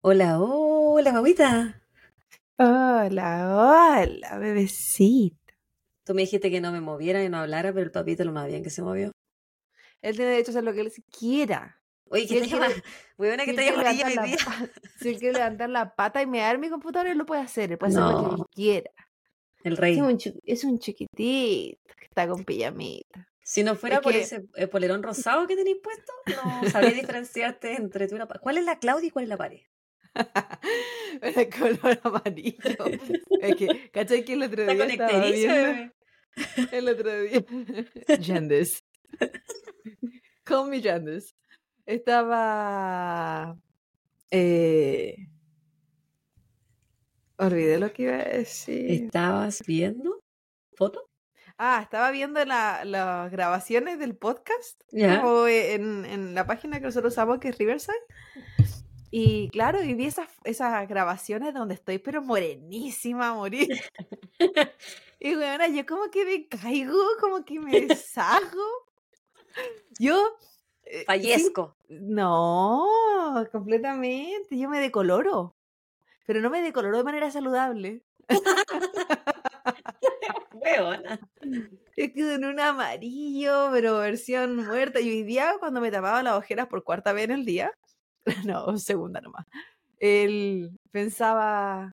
Hola, hola, mamita. Hola, hola, bebecita. Tú me dijiste que no me moviera y no hablara, pero el papito lo más bien que se movió. Él tiene derecho a hacer lo que él quiera. Oye, Si ¿qué él te llama? Si que él te llama hoy día. Si él quiere levantar la pata y me dar mi computadora, él lo puede hacer. Él puede hacer lo que él quiera. El Es rey. un, es un chiquitito que está con pijamita. Si no fuera Es por que- ese eh, polerón rosado que tenéis puesto, no sabría diferenciarte entre tú y la pa- ¿Cuál es la Claudia y cuál es la pared? El color amarillo. Es que, ¿cachai que el otro día estaba viendo? El otro día. Yandes. Call me Yandes. Estaba. Eh... Olvidé lo que iba a decir. ¿Estabas viendo foto? Ah, estaba viendo la- las grabaciones del podcast Ya. como en, en la página que nosotros usamos, que es Riverside. Y claro, y vi esas, esas grabaciones donde estoy, pero morenísima a morir. Y bueno, yo como que me caigo, como que me deshago. Yo. eh, Fallezco. No, completamente. Yo me decoloro. Pero no me decoloro de manera saludable. Es que en un amarillo, pero versión muerta. Y hoy día, cuando me tapaba las ojeras por cuarta vez en el día, no, segunda nomás, él pensaba,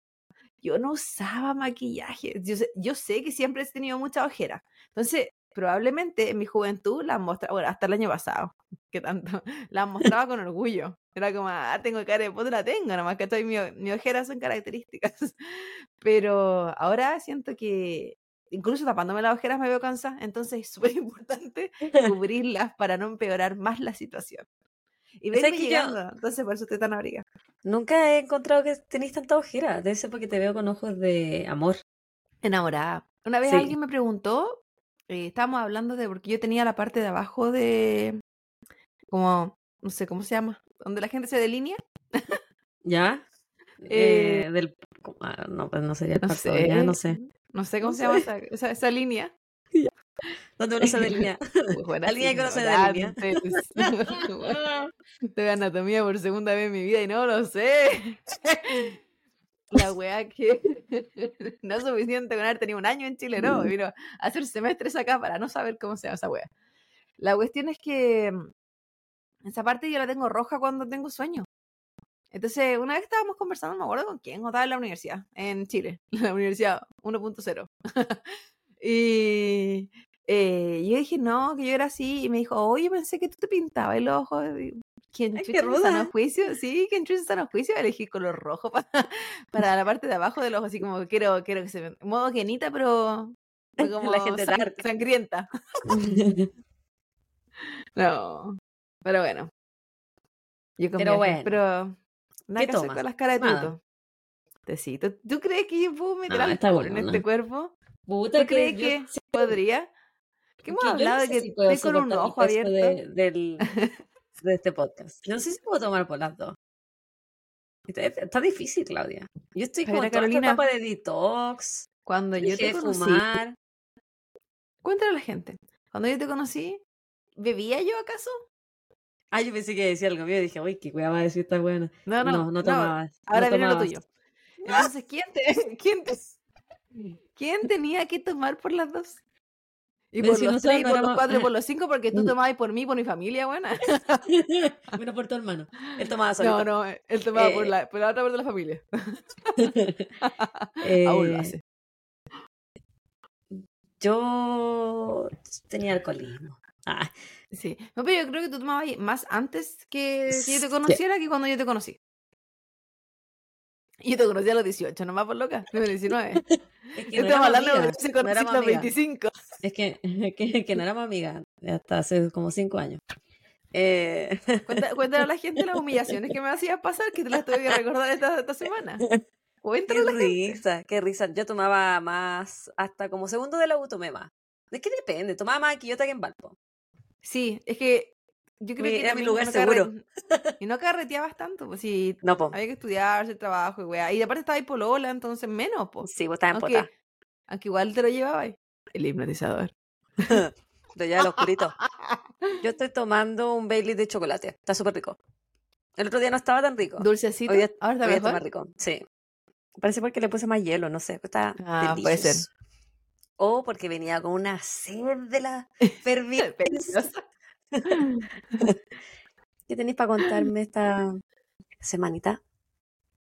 yo no usaba maquillaje. Yo sé, yo sé que siempre he tenido mucha ojera. Entonces, probablemente en mi juventud las mostraba, bueno, hasta el año pasado, que tanto, las mostraba con orgullo. Era como, ah, tengo cara de puta, la tengo, nomás que estoy, mi, mi ojera son características. Pero ahora siento que incluso tapándome las ojeras me veo cansada, entonces es súper importante cubrirlas para no empeorar más la situación. Y ¿Sabes verme que yo- llegando, entonces por eso estoy tan abrigada. Nunca he encontrado que tenéis tanta ojera. Debe ser porque te veo con ojos de amor. Enamorada. Una vez Sí. alguien me preguntó, eh, estábamos hablando de, porque yo tenía la parte de abajo de, como, no sé, ¿cómo se llama? Donde la gente se delinea. ¿Ya? Eh, Eh, del... ah, no, pues no sería el No ya no sé. No sé cómo No se llama sé. esa, esa, esa línea. ¿Dónde uno se delinea? Buenas Alguien que conoce de línea. ignorantes. Estoy anatomía por segunda vez en mi vida y no lo sé. La weá que no es suficiente con haber tenido un año en Chile, no. Vino a hacer semestres acá para no saber cómo se llama esa weá. La cuestión es que mm, esa parte yo la tengo roja cuando tengo sueño. Entonces, una vez estábamos conversando, no me acuerdo con quién, o estaba en la universidad, en Chile, la universidad 1.0. y eh, yo dije, no, que yo era así, y me dijo, oye, pensé que tú te pintabas el ojo. Y, ¿Quién Ay, qué chucha sano ruda. juicio? Sí, ¿quién chucha sano juicio? Elegí color rojo para, para la parte de abajo del ojo, así como quiero, quiero que se vea, modo genita, pero como La gente sang- sangrienta. No, pero bueno. Yo Pero bueno. pero nada ¿Qué que hacer con las caras de tuto. Tecito. ¿Tú crees que yo puedo meter No, en este cuerpo? Puta ¿Tú crees que podría? Que hemos que yo no hablado de que si estoy con un ojo abierto. de, del, de este podcast. No sé si puedo tomar por las dos. Está, está difícil, Claudia. Yo estoy en toda esta Carolina. etapa de detox, Cuando yo te conocí, fumar. cuéntale a la gente. Cuando yo te conocí, ¿bebía yo acaso? Ah, yo pensé que decía algo mío dije, uy, qué wea va a decir esta buena. No, no, No, no tomabas. no Ahora viene lo tomabas. tuyo. Entonces, ¿quién te, quién te, quién tenía que tomar por las dos? Y por los tres, y por los cuatro, y por los cinco, porque tú tomabas por mí, por mi familia, buena. Menos por tu hermano. Él tomaba solito. No, no, él tomaba por, Eh, la, por la otra parte de la familia. Eh, Aún lo hace. Yo tenía alcoholismo. Ah, Sí. No, pero yo creo que tú tomabas más antes que, que yo te conociera que cuando yo te conocí. Y yo te conocí a los 18, nomás por loca. De 19. es que no Estamos éramos hablando de que se no a los amigas. 25. Es que, que, que no éramos amigas hasta hace como cinco años. Eh, Cuéntale a la gente las humillaciones que me hacías pasar, que te las tuve que recordar esta, esta semana. Cuéntale qué gente. risa, qué risa. Yo tomaba más, hasta como segundo de la U tomé más. Es que depende, tomaba más aquí yo que en Valpo. Sí, es que yo creo que era mi lugar no seguro. Y no carreteabas tanto, pues si No, po. había que estudiar, hacer trabajo y weá. Y aparte estaba ahí polola, entonces menos, pues. Sí, vos estabas en Aunque, pota. aunque igual te lo llevabas. El hipnotizador. lo lleva al oscurito. Yo estoy tomando un Bailey de chocolate. Está súper rico. El otro día no estaba tan rico. Dulcecito. Hoy día, Ahora está hoy está mejor. más rico. Sí. Parece porque le puse más hielo, no sé. Está Ah, puede ser. O porque venía con una sed de la ferviente. ¿Qué tenéis para contarme esta semanita?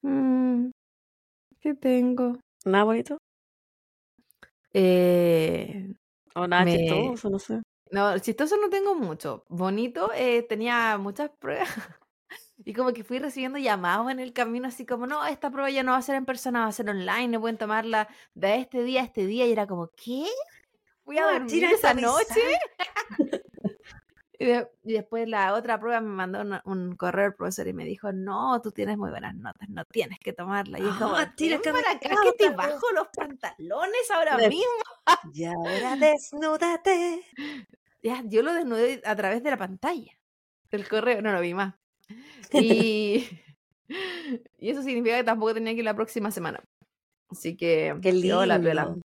Mm, ¿Qué tengo? ¿Nada bonito? Eh, ¿O nada Me- chistoso? No sé. no, chistoso no tengo mucho. Bonito, eh, tenía muchas pruebas. Y como que fui recibiendo llamados en el camino, así como, no, esta prueba ya no va a ser en persona, va a ser online, no pueden tomarla de este día a este día. Y era como, ¿qué? Voy a dormir esa noche. Y, de- y después la otra prueba me mandó un correo el profesor y me dijo, no, tú tienes muy buenas notas, no tienes que tomarla. Y es como, Ah, tira "Ven que para acá que te cabrón". bajo los pantalones ahora mismo. Y ahora desnúdate. Ya, yo lo desnudé a través de la pantalla del correo, no lo vi más. Y, y eso significa que tampoco tenía que ir la próxima semana. Así que, Qué lindo. la piola.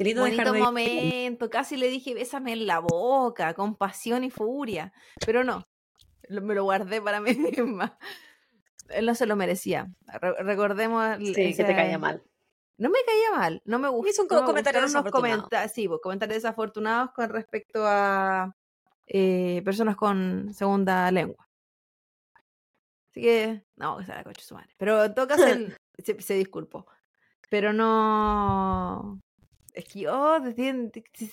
Qué lindo Bonito dejar de... momento, casi le dije bésame en la boca, con pasión y furia, pero no, me lo guardé para mí misma. Él no se lo merecía. Re- recordemos. Sí, que te caía mal. No me caía mal, no me gustó. Hizo un co- comentario desafortunado. comenta- sí, pues, comentarios desafortunados con respecto a eh, personas con segunda lengua. Así que, no, que se la coche su madre. Pero en todo caso, él se, se disculpó. Pero no. Es que yo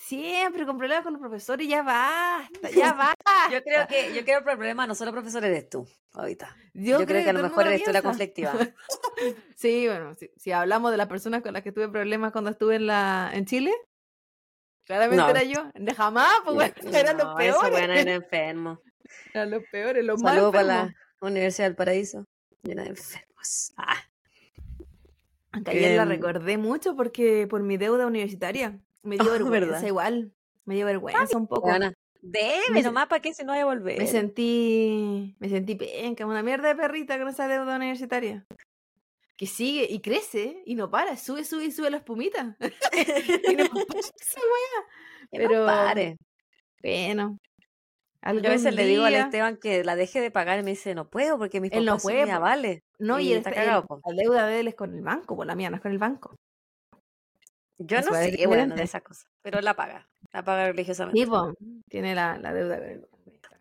siempre con problemas con los profesores, ya basta, ya basta. Yo creo que yo creo que el problema no solo profesor eres tú, ahorita. Yo, creo, creo que a lo mejor eres tú la conflictiva. Sí, bueno, si, si hablamos de las personas con las que tuve problemas cuando estuve en la en Chile, claramente No. era yo. De jamás, pues bueno, eran los No, Eso peores. bueno, era enfermo. Eran los peores, los más Saludos para la Universidad del Paraíso. Llena de enfermos. Ah, Aunque ayer la Em, recordé mucho porque por mi deuda universitaria. Me dio Ah, vergüenza ¿verdad? igual. Me dio vergüenza un poco. weona, Debe Me- nomás para que se no vaya a volver. Me sentí, me sentí penca, una mierda de perrita con esa deuda universitaria. Que sigue y crece y no para, sube, sube y sube la espumita. y no para esa wea. Que no pero- pare. Bueno. Yo a veces le digo al Esteban que la deje de pagar y me dice, no puedo porque mis no papás son puede, avales. No, y, y está está- cagado, la deuda de él es con el banco, pues la mía no es con el banco. Yo Eso no sé, bueno, de esas cosas. Pero la paga. La paga religiosamente. Sí, po, tiene la, la deuda con el banco.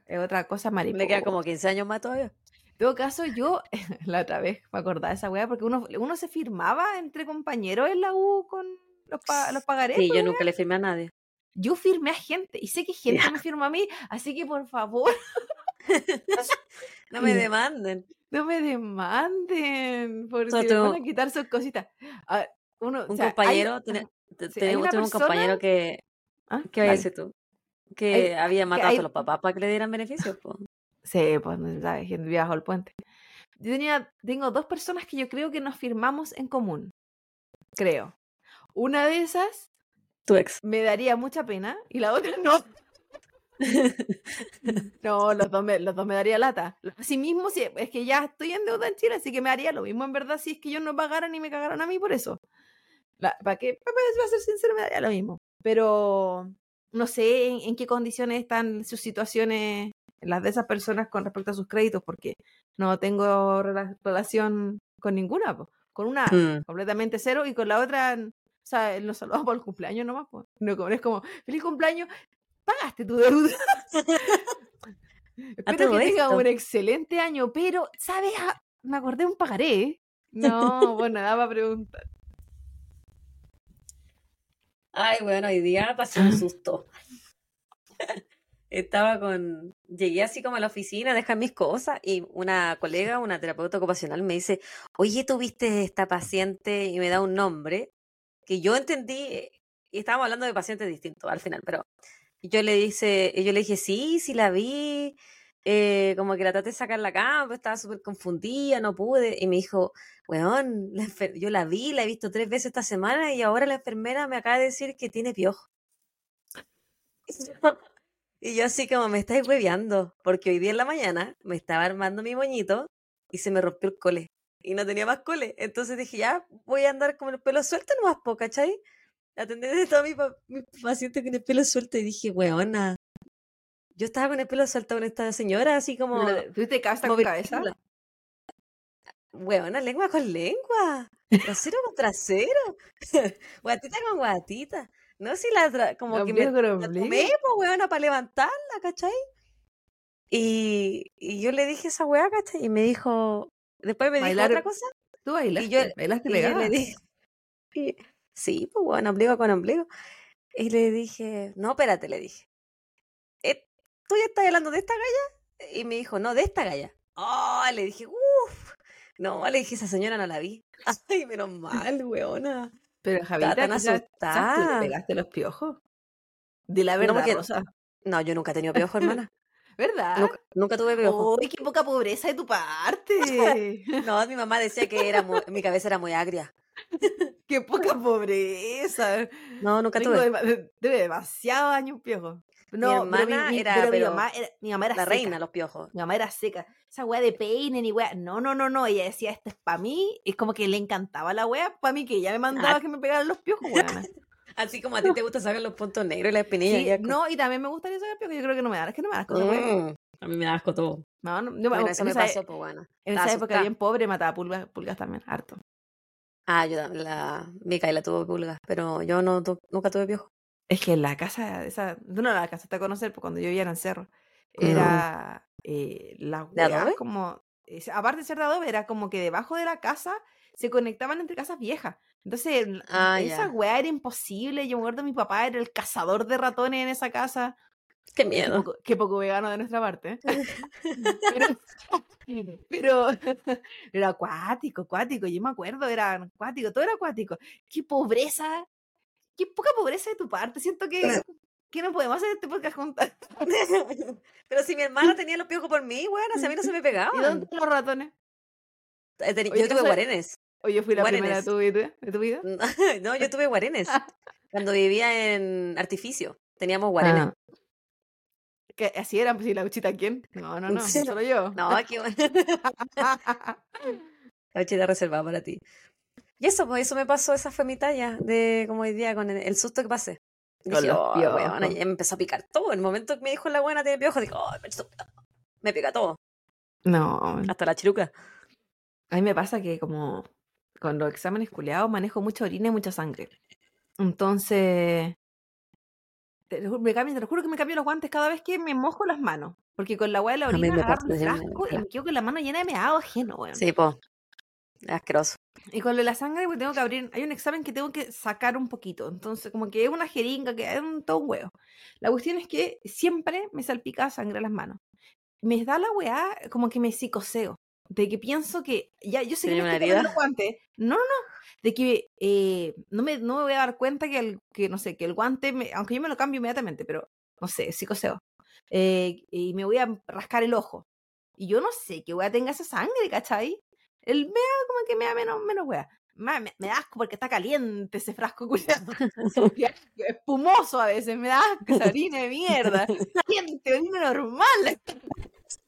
Es otra cosa mariposa. Le quedan como 15 años más todavía. En todo caso, yo la otra vez me acordaba de esa weá porque uno, uno se firmaba entre compañeros en la U con los, pa- los pagarés. Sí, pues, yo nunca le firmé a nadie. Yo firmé a gente y sé que gente me firmó a mí, así que por favor, No me demanden. no me demanden, porque Solo me van a quitar sus cositas. A ver, uno, o Un sea, hay- compañero, sí, hay tenemos un persona- compañero que, ah, ¿qué vaya a decir tú? Que había matado hay- a los papás para que le dieran beneficios. po. Sí, pues no se sabe, gente viaja al puente. Yo tenía, tengo dos personas que yo creo que nos firmamos en común. Creo. Una de esas Tu ex. me daría mucha pena y la otra no. No, los dos me, los dos me daría lata. Así mismo, si, es que ya estoy en deuda en Chile, así que me haría lo mismo en verdad si es que ellos no pagaran y me cagaran a mí por eso. ¿Para qué? Para ser sincero, me daría lo mismo. Pero no sé en, en qué condiciones están sus situaciones, las de esas personas con respecto a sus créditos, porque no tengo rela- relación con ninguna. po. Con una Mm. completamente cero y con la otra, o sea, nos saludamos por el cumpleaños nomás. Pues. No, es como, feliz cumpleaños, pagaste tu deuda. Espero que tengas esto. un excelente año, pero, ¿sabes? Ah, me acordé de un pagaré. No, bueno, nada para preguntar. Ay, bueno, hoy día pasé un susto. Estaba con. Llegué así como a la oficina a dejar mis cosas y una colega, una terapeuta ocupacional, me dice: Oye, ¿tuviste esta paciente? Y me da un nombre que yo entendí. Y estábamos hablando de pacientes distintos al final, pero yo le, dice, yo le dije: Sí, sí la vi. eh, como que la traté de sacar la cama, estaba súper confundida, no pude. Y me dijo: Weón, yo la vi, la he visto tres veces esta semana y ahora la enfermera me acaba de decir que tiene piojo. Y yo así como me estáis hueveando, porque hoy día en la mañana me estaba armando mi moñito y se me rompió el cole. Y no tenía más cole. Entonces dije, ya voy a andar con el pelo suelto nomás, po, ¿cachai? Atender de todos mis pa- mis pacientes con el pelo suelto y dije, weona, Yo estaba con el pelo suelto con esta señora, así como. ¿Tuviste cabeza con cabeza? Weona, lengua con lengua. Trasero con trasero. guatita con guatita. No, si la. Como que me la tomé, pues, weona, para levantarla, ¿cachai? Y, y yo le dije esa weá, ¿cachai? Y me dijo. Después me dijo otra cosa. ¿Tú bailaste? Y yo, ¿Bailaste dije, Sí, pues bueno, ombligo con ombligo. Y le dije, no, espérate, le dije. Eh, ¿Tú ya estás hablando de esta galla? Y me dijo, no, de esta galla. Oh, le dije, uff. No, le dije, esa señora no la vi. Ay, menos mal, weona. Pero Javita, tan asustada. ¿Te pegaste los piojos? De la verdad, no, Rosa. No, yo nunca he tenido piojos, hermana. ¿Verdad? Nunca, tuve piojos. ¡Uy, qué poca pobreza de tu parte! no, mi mamá decía que era mi cabeza era muy agria. Qué poca pobreza. No, nunca tuve. debe demasiado años piojo. No, mi hermana era, mi, mamá era, mi mamá era la reina los piojos. Mi mamá era seca. Esa weá de peine ni weá. No, no, no, no. Ella decía, esto es para mí. Es como que le encantaba la weá para mí, que ella me mandaba ah. que me pegaran los piojos, weá. Así como a ti te gusta sacar los puntos negros y la espinilla. no, y también me gustaría sacar piojos. Yo creo que no me da, es que no me da asco. Mm, a mí me da asco todo. No, no, bueno, eso me pasó, pues bueno. En esa época bien pobre mataba pulgas, pulgas también, harto. Ah, yo la Micaela tuvo pulgas, pero yo no nunca tuve piojo. Es que la casa, esa, no, la casa te conocer, porque cuando yo vivía en el cerro, era eh, la hueá como, aparte de ser de adobe, era como que debajo de la casa se conectaban entre casas viejas. Entonces, ah, esa weá era imposible. Yo me acuerdo, mi papá era el cazador de ratones en esa casa. Qué miedo. Qué poco, vegano de nuestra parte. pero, era acuático, acuático. Yo me acuerdo, era acuático, todo era acuático. Qué pobreza, qué poca pobreza de tu parte. Siento que, que no podemos hacer este podcast juntas. pero si mi hermana tenía los piojos por mí, bueno, a mí no se me pegaban. ¿Y dónde los ratones? Yo tuve guarenes. Oye, fui la primera de tu, vida. no, yo tuve guarenes. cuando vivía en artificio, teníamos guarenes. Ah que así era, pues, ¿y la uchita quién? No, no, no, solo yo. No, qué bueno. la uchita reservada para ti. Y eso, pues eso me pasó, esa fue mi talla de como hoy día con el, susto que pasé. Dije, oh, y me empezó a picar todo. En el momento que me dijo la buena tiene piojo, dije, oh, me pica todo. No. Hasta la chiruca. A mí me pasa que como con los exámenes culeados manejo mucha orina y mucha sangre. Entonces, te, me cambio, te lo juro que me cambio los guantes cada vez que me mojo las manos. Porque con la agua de la orina agarro un frasco y me quedo con la mano llena de meado ajeno, weón. Sí, po. Asqueroso. Y con lo de la sangre, pues tengo que abrir. Hay un examen que tengo que sacar un poquito. Entonces, como que es una jeringa, que es un, todo un huevo. La cuestión es que siempre me salpica sangre a las manos. Me da la weá como que me psicoseo. De que pienso que. Ya, yo sé que me estoy los guantes. No, no, no de que eh, no, me, no me voy a dar cuenta que, el, que no sé, que el guante, me, aunque yo me lo cambio inmediatamente, pero no sé, psicoseo. Eh, y me voy a rascar el ojo. Y yo no sé que a tenga esa sangre, ¿cachai? El da como que me da menos, menos wea. Me, me, da asco porque está caliente ese frasco culiado. Espumoso a veces, me da asco esa orina de mierda. Caliente, orina normal.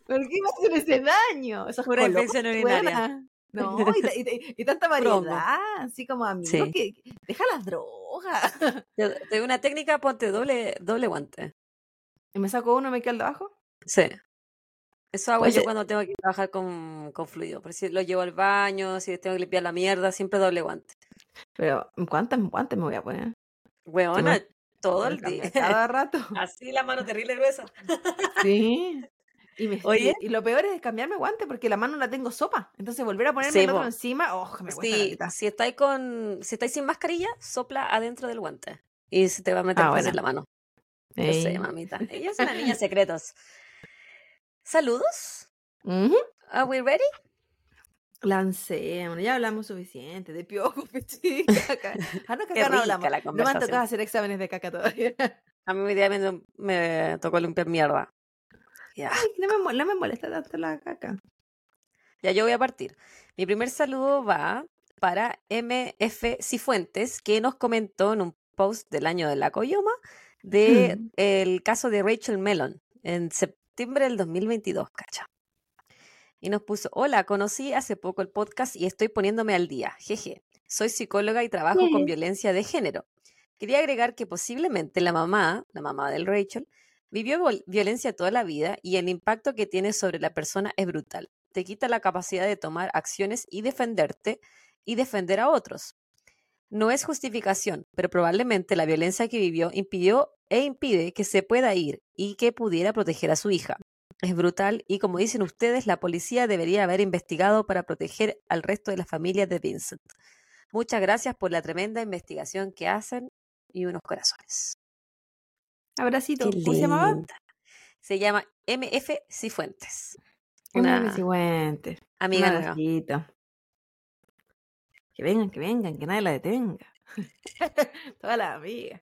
¿Por qué me hacen ese daño? Esa Pura infección urinaria. No, y, tanta variedad, así como a mí, que deja las drogas. Tengo una técnica, ponte doble, doble guante. ¿Y me saco uno y me quedo al de abajo? Sí. Eso hago yo cuando tengo que trabajar con, con fluido. Por si lo llevo al baño, si tengo que limpiar la mierda, siempre doble guante. Pero, ¿cuántos guantes me voy a poner? Weona, todo el día. Cada rato. Así la mano terrible gruesa. Sí. Y, Oye. Y, lo peor es cambiarme guante porque la mano la tengo sopa. Entonces volver a ponerme el otro encima, oh, me cuesta Si estáis con, si estáis sin mascarilla, sopla adentro del guante. Y se te va a meter ah, la mano. Yo sé, mamita. Ella es una niña secretos. ¿Saludos? ¿Are we ready? Lancé, ya hablamos suficiente de piojo, caca. Ah, no, caca no hablamos. No me han tocado hacer exámenes de caca todavía. A mí día me, me tocó limpiar mierda. Ay, no me, no me molesta tanto la caca. Ya yo voy a partir. Mi primer saludo va para MF Cifuentes, que nos comentó en un post del año de la Coyoma de mm. el caso de Rachel Mellon en septiembre del 2022, cacha. Y nos puso, hola, conocí hace poco el podcast y estoy poniéndome al día. Jeje, soy psicóloga y trabajo con violencia de género. Quería agregar que posiblemente la mamá, la mamá del Rachel, Vivió violencia toda la vida y el impacto que tiene sobre la persona es brutal. Te quita la capacidad de tomar acciones y defenderte y defender a otros. No es justificación, pero probablemente la violencia que vivió impidió e impide que se pueda ir y que pudiera proteger a su hija. Es brutal y como dicen ustedes, la policía debería haber investigado para proteger al resto de la familia de Vincent. Muchas gracias por la tremenda investigación que hacen y unos corazones. Abracito. ¿Cómo se llamaba? Se llama MF Cifuentes. Una Una Cifuentes. amiga nueva. Que vengan, que vengan, que nadie la detenga. Todas las amigas.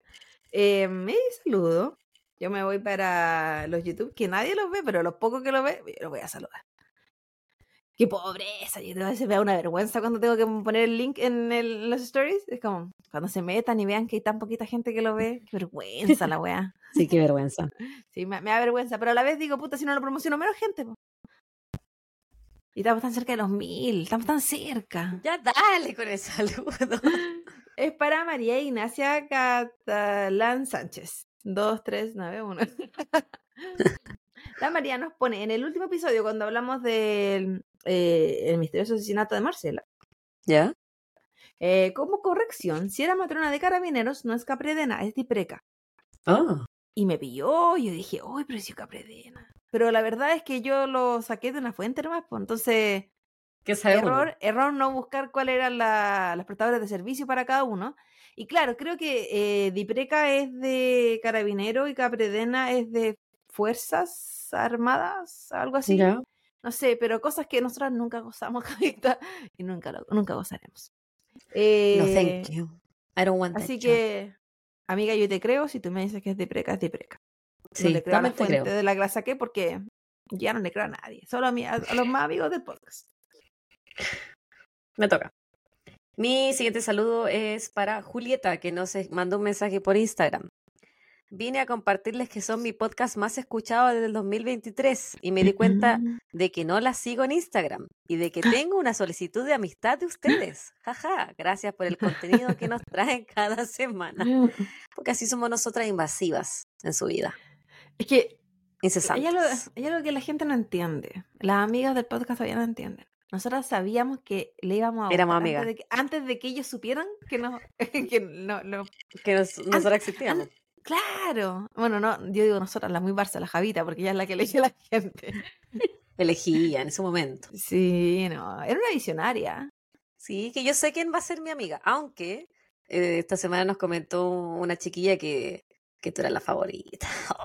Eh, me saludo. Yo me voy para los YouTube, que nadie los ve, pero los pocos que lo ve, yo los voy a saludar. Qué pobreza. Yo a veces me da una vergüenza cuando tengo que poner el link en, el- en los stories. Es como cuando se metan y vean que hay tan poquita gente que lo ve. Qué vergüenza la weá. Sí, qué vergüenza. Sí, me, me da vergüenza, pero a la vez digo, puta, si no lo promociono, menos gente. po. Y estamos tan cerca de los mil, estamos tan cerca. Ya dale con el saludo. Es para María Ignacia Catalán Sánchez. 2391. La María nos pone en el último episodio, cuando hablamos del eh, el misterioso asesinato de Marcela, ¿Ya? eh, como corrección, si era matrona de carabineros, no es Capredena, es Dipreca. Oh. Y me pilló, y yo dije, uy, pero si Capredena. Pero la verdad es que yo lo saqué de una fuente nomás, pues entonces, ¿Qué sabe uno? error, error no buscar cuáles eran la- las prestadoras de servicio para cada uno. Y claro, creo que eh, Dipreca es de Carabinero y Capredena es de Fuerzas Armadas, algo así. Ya. No sé, pero cosas que nosotras nunca gozamos ahorita y nunca, lo- nunca gozaremos. No, Eh, thank you. I don't want Así that job. que, amiga, yo te creo. Si tú me dices que es Dipreca, es Dipreca. Sí, no le creo a la te fuente creo. de la que la saqué porque ya no le creo a nadie. Solo a, mí, a, a los más amigos del podcast. Me toca. Mi siguiente saludo es para Julieta, que nos eh, mandó un mensaje por Instagram. Vine a compartirles que son mi podcast más escuchado desde el 2023 y me di cuenta Mm. de que no la sigo en Instagram y de que tengo una solicitud de amistad de ustedes. Jaja, gracias por el contenido que nos traen cada semana. Porque así somos nosotras invasivas en su vida, Es que incesantes. hay algo, hay algo que la gente no entiende. Las amigas del podcast todavía no entienden. Nosotras sabíamos que le íbamos a Éramos amigas. antes de, que, antes de que ellos supieran que no, que no, no- Que nos- nosotras existíamos. Claro. Bueno, no, yo digo nosotras, la muy Barça, la Javita, porque ella es la que elige a la gente. Elegía en su momento. Sí, no, era una visionaria. Sí, que yo sé quién va a ser mi amiga, aunque eh, esta semana nos comentó una chiquilla que, que tú eras la favorita.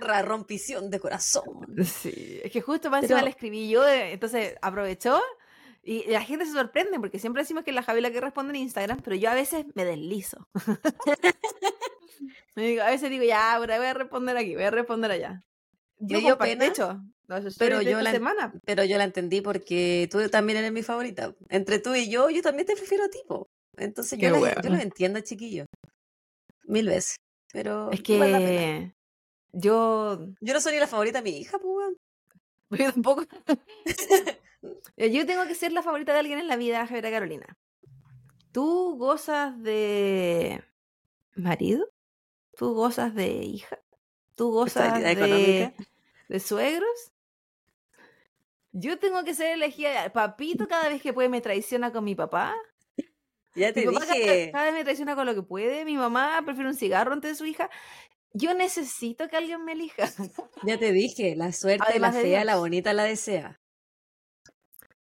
Oh, la rompición de corazón. Sí, es que justo más encima le escribí yo, eh, entonces aprovechó y la gente se sorprende porque siempre decimos que es la Javi la que responde en Instagram, pero yo a veces me deslizo. Me digo- a veces digo, ya, ahora voy a responder aquí, voy a responder allá. Yo dio pena, de hecho, los pero yo la- semana. Pero yo la entendí porque tú también eres mi favorita. Entre tú y yo, yo también te prefiero a ti. po. Entonces yo, la- lo entiendo, chiquillo. Mil veces. Pero Es que yo, yo no soy ni la favorita de mi hija, pues. yo tampoco. yo tengo que ser la favorita de alguien en la vida, Javiera Carolina. ¿Tú gozas de marido? ¿Tú gozas de hija? ¿Tú gozas de, económica. de suegros? Yo tengo que ser elegida. Papito cada vez que puede me traiciona con mi papá. Ya te Mi papá dije. cada vez me traiciona con lo que puede. Mi mamá prefiere un cigarro antes de su hija. Yo necesito que alguien me elija. Ya te dije. La suerte, Además la fea, la bonita la desea.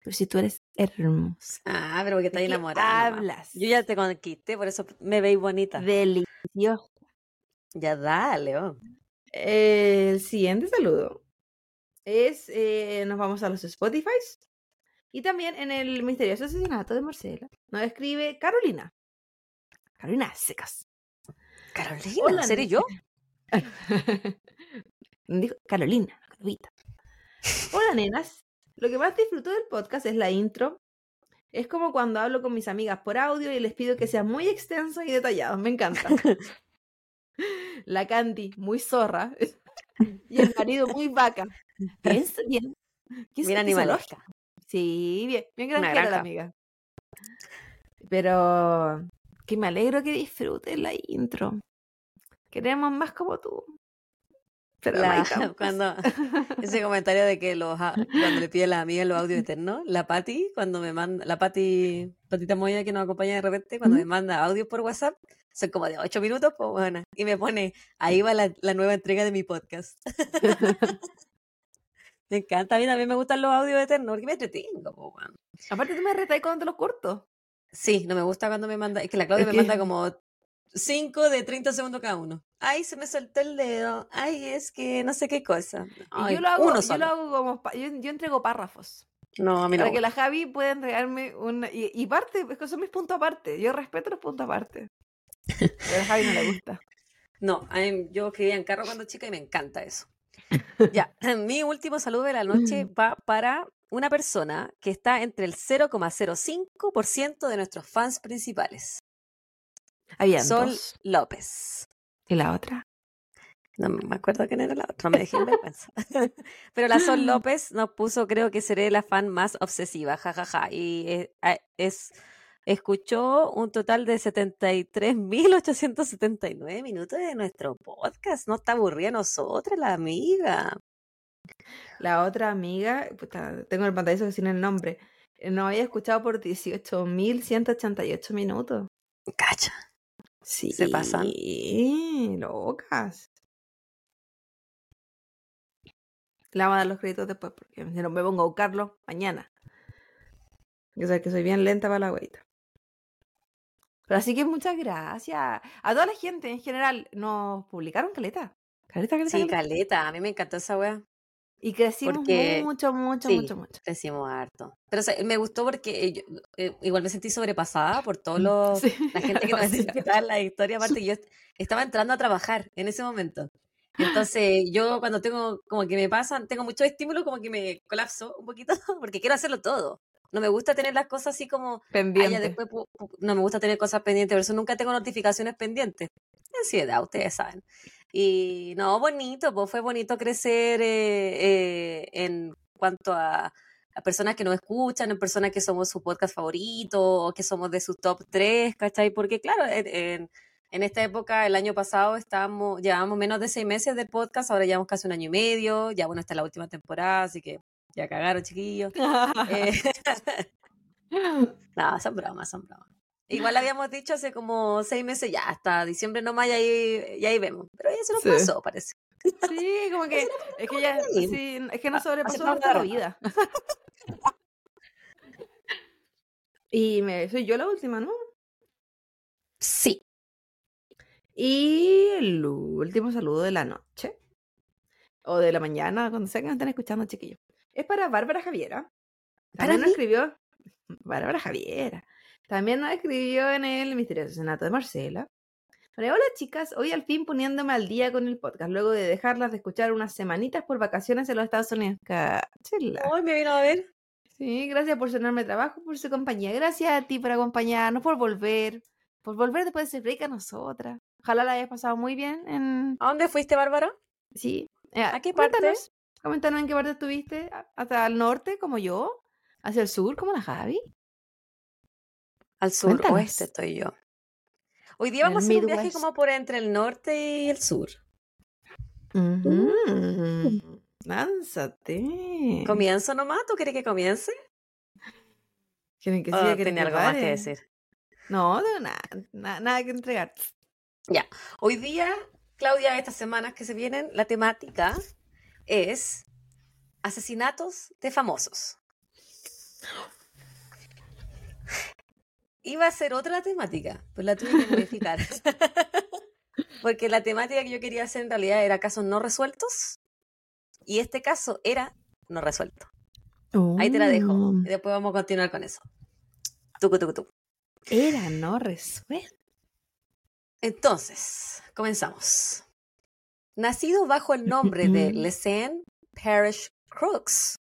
Pero si tú eres hermosa. Ah, pero porque estás ¿De qué enamorada. hablas? Yo ya te conquisté, por eso me veis bonita. Delicioso. Ya dale, oh. El siguiente saludo es, eh, nos vamos a los Spotify y también en el misterioso asesinato de Marcela nos escribe Carolina. Carolina Secas. Carolina, Hola, ¿seré yo? Dijo Carolina, Carolita. Hola nenas, lo que más disfruto del podcast es la intro. Es como cuando hablo con mis amigas por audio y les pido que sean muy extensos y detallados. Me encanta. La Candy, muy zorra. Y el marido, muy vaca. Bien, bien. ¿Qué es Bien zoológico? Sí, bien, bien granjera la amiga. Pero que me alegro que disfrutes la intro. Queremos más como tú. Pero La- cuando ese comentario de que los cuando le pide a las amigas los audios eternos, la Pati, cuando me manda, la Pati, Patita Moya que nos acompaña de repente, cuando me manda audios por WhatsApp, son como de ocho minutos, pues bueno, y me pone, ahí va la, la nueva entrega de mi podcast. me encanta, a mí también me gustan los audios eternos, porque me entretengo, pues bueno. Aparte tú me retáis cuando te los corto. Sí, no me gusta cuando me manda, es que la Claudia Es me que- manda como 5 de 30 segundos cada uno. Ay, se me soltó el dedo. Ay, es que no sé qué cosa. Ay, yo lo hago, yo lo hago como, yo, yo entrego párrafos. No, a mí no. Para que la Javi pueda entregarme una... Y, y parte, es que son mis puntos aparte. Yo respeto los puntos aparte. Pero a la Javi no le gusta. No, mí- yo escribía en carro cuando chica y me encanta eso. Ya, mi último saludo de la noche va para una persona que está entre el 0,05% de nuestros fans principales. Había Sol dos. López. ¿Y la otra? No me acuerdo quién era la otra, no me dejé en vergüenza. Pero la Sol López nos puso, creo que seré la fan más obsesiva, jajaja. Y eh, es, escuchó un total de 73.879 minutos de nuestro podcast. No está aburrida nosotras, la amiga. La otra amiga, puta, tengo el pantallazo sin el nombre, nos había escuchado por 18.188 minutos. Cacha. Sí, Se pasan. locas. Le vamos a dar los créditos después porque si no me pongo a buscarlo mañana. Yo sé que soy bien lenta para la hueita. Pero así que muchas gracias. A toda la gente en general nos publicaron caleta. Caleta, caleta, Sí, caleta. caleta. A mí me encantó esa wea. Y crecimos porque- mucho, mucho, sí. mucho, mucho. Decimos harto. Pero o sea, me gustó porque eh, yo, eh, igual me sentí sobrepasada por todos los Sí, la gente que nos escuchaba la historia, aparte yo est- estaba entrando a trabajar en ese momento. Entonces, yo cuando tengo, como que me pasan, tengo mucho estímulo, como que me colapso un poquito, porque quiero hacerlo todo. No me gusta tener las cosas así como, ah, ya Pendiente. después, pu- pu- no me gusta tener cosas pendientes, por eso nunca tengo notificaciones pendientes. Ansiedad, ustedes saben. Y no, bonito, pues fue bonito crecer eh, eh, en cuanto a, a personas que nos escuchan, en personas que somos su podcast favorito, o que somos de su top 3, ¿cachai? Porque claro, en, en- esta época, el año pasado, estábamos, llevábamos menos de seis meses de podcast, ahora llevamos casi un año y medio, ya bueno, esta es la última temporada, así que ya cagaron, chiquillos. Eh, no, son bromas, son bromas. Igual habíamos dicho hace como seis meses, ya hasta diciembre nomás, y ahí, y ahí vemos. Pero ya se nos Sí. pasó, parece. Sí, como que es que ya, Sí. es que sobrepasó Aceptamos toda la la vida. Y me, soy yo la última, ¿no? Sí. Y el último saludo de la noche. O de la mañana, cuando sea que me estén escuchando, chiquillos. Es para Bárbara Javiera. ¿Para También nos mí? escribió. Bárbara Javiera. También nos escribió en el misterioso asesinato de Marcela. Hola chicas, hoy al fin poniéndome al día con el podcast, luego de dejarlas de escuchar unas semanitas por vacaciones en los Estados Unidos. Cáchela. Hoy me vino a ver. Sí, gracias por sonarme trabajo, por su compañía. Gracias a ti por acompañarnos, por volver. Por volver después de ese break a nosotras. Ojalá la hayas pasado muy bien en... ¿A dónde fuiste, Bárbara? Sí. Eh, ¿A qué parte? coméntanos, Coméntanos en qué parte estuviste. ¿A- ¿Hasta el norte, como yo? ¿Hacia el sur, como la Javi? Al sur Cuéntanos. oeste estoy yo. Hoy día vamos a hacer un viaje como por entre el norte y el sur. Ujú. Lánzate. ¿Comienzo nomás? ¿Tú quieres que comience? ¿Quieren que ¿O siga? ¿Quieren tenía que algo más que decir? No, no, nada, nada, nada que entregar. Hoy día, Claudia, estas semanas que se vienen, la temática es asesinatos de famosos. Iba a ser otra temática, pues la tuve que modificar. Porque la temática que yo quería hacer en realidad era casos no resueltos y este caso era no resuelto. Ahí te la dejo. Oh, Y después vamos a continuar con eso. Tucu, tucu, tucu. Era no resuelto. Entonces, comenzamos. Nacido bajo el nombre de Ujú. Lesane Parish Crooks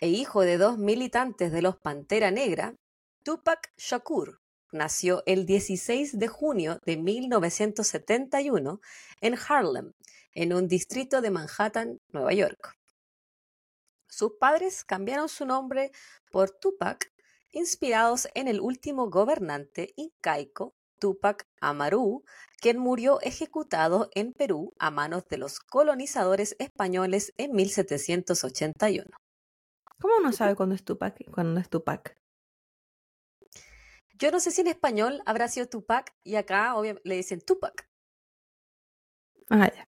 e hijo de dos militantes de los Pantera Negra, Tupac Shakur nació el 16 de junio de 1971 en Harlem, en un distrito de Manhattan, Nueva York. Sus padres cambiaron su nombre por Tupac, inspirados en el último gobernante incaico Tupac Amaru, quien murió ejecutado en Perú a manos de los colonizadores españoles en 1781. ¿Cómo uno sabe cuándo es Tupac y cuándo es Tupac? Yo no sé si en español habrá sido Tupac y acá obviamente le dicen Tupac. Ah, ya.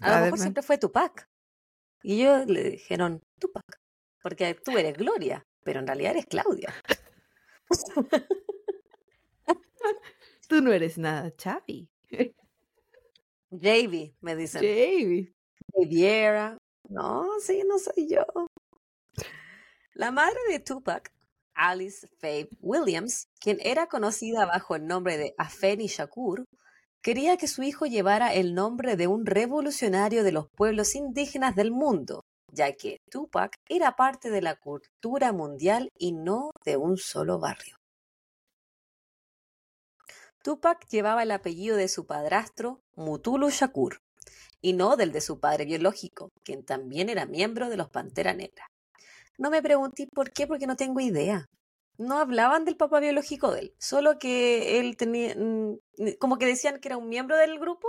A, lo A ver, mejor siempre fue Tupac. Y ellos le dijeron Tupac, porque tú eres Gloria, pero en realidad eres Claudia. Tú no eres nada, Chavi. JV, me dicen. Chavi. Javiera. No, sí, no soy yo. La madre de Tupac, Alice Faye Williams, quien era conocida bajo el nombre de Afeni Shakur, quería que su hijo llevara el nombre de un revolucionario de los pueblos indígenas del mundo, ya que Tupac era parte de la cultura mundial y no de un solo barrio. Tupac llevaba el apellido de su padrastro, Mutulu Shakur, y no del de su padre biológico, quien también era miembro de los Pantera Negra. No me pregunté por qué, porque no tengo idea. No hablaban del papá biológico de él, solo que él tenía, mm, como que decían que era un miembro del grupo.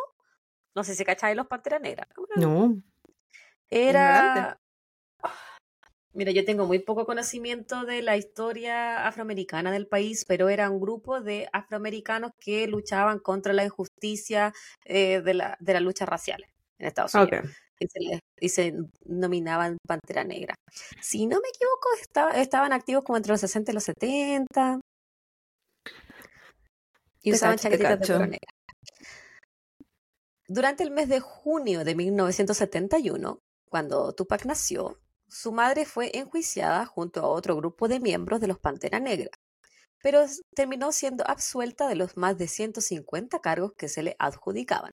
No sé si cacháis los Pantera. No. Era. Mira, yo tengo muy poco conocimiento de la historia afroamericana del país, pero era un grupo de afroamericanos que luchaban contra la injusticia eh, de, la, de las luchas raciales en Estados Unidos. Y se, les- y se nominaban Pantera Negra. Si no me equivoco, estaba- estaban activos como entre los 60 y los 70. Y Te usaban cacho, chaquetitas de cuero negra. Durante el mes de junio de 1971, cuando Tupac nació, su madre fue enjuiciada junto a otro grupo de miembros de los Pantera Negra, pero terminó siendo absuelta de los más de 150 cargos que se le adjudicaban.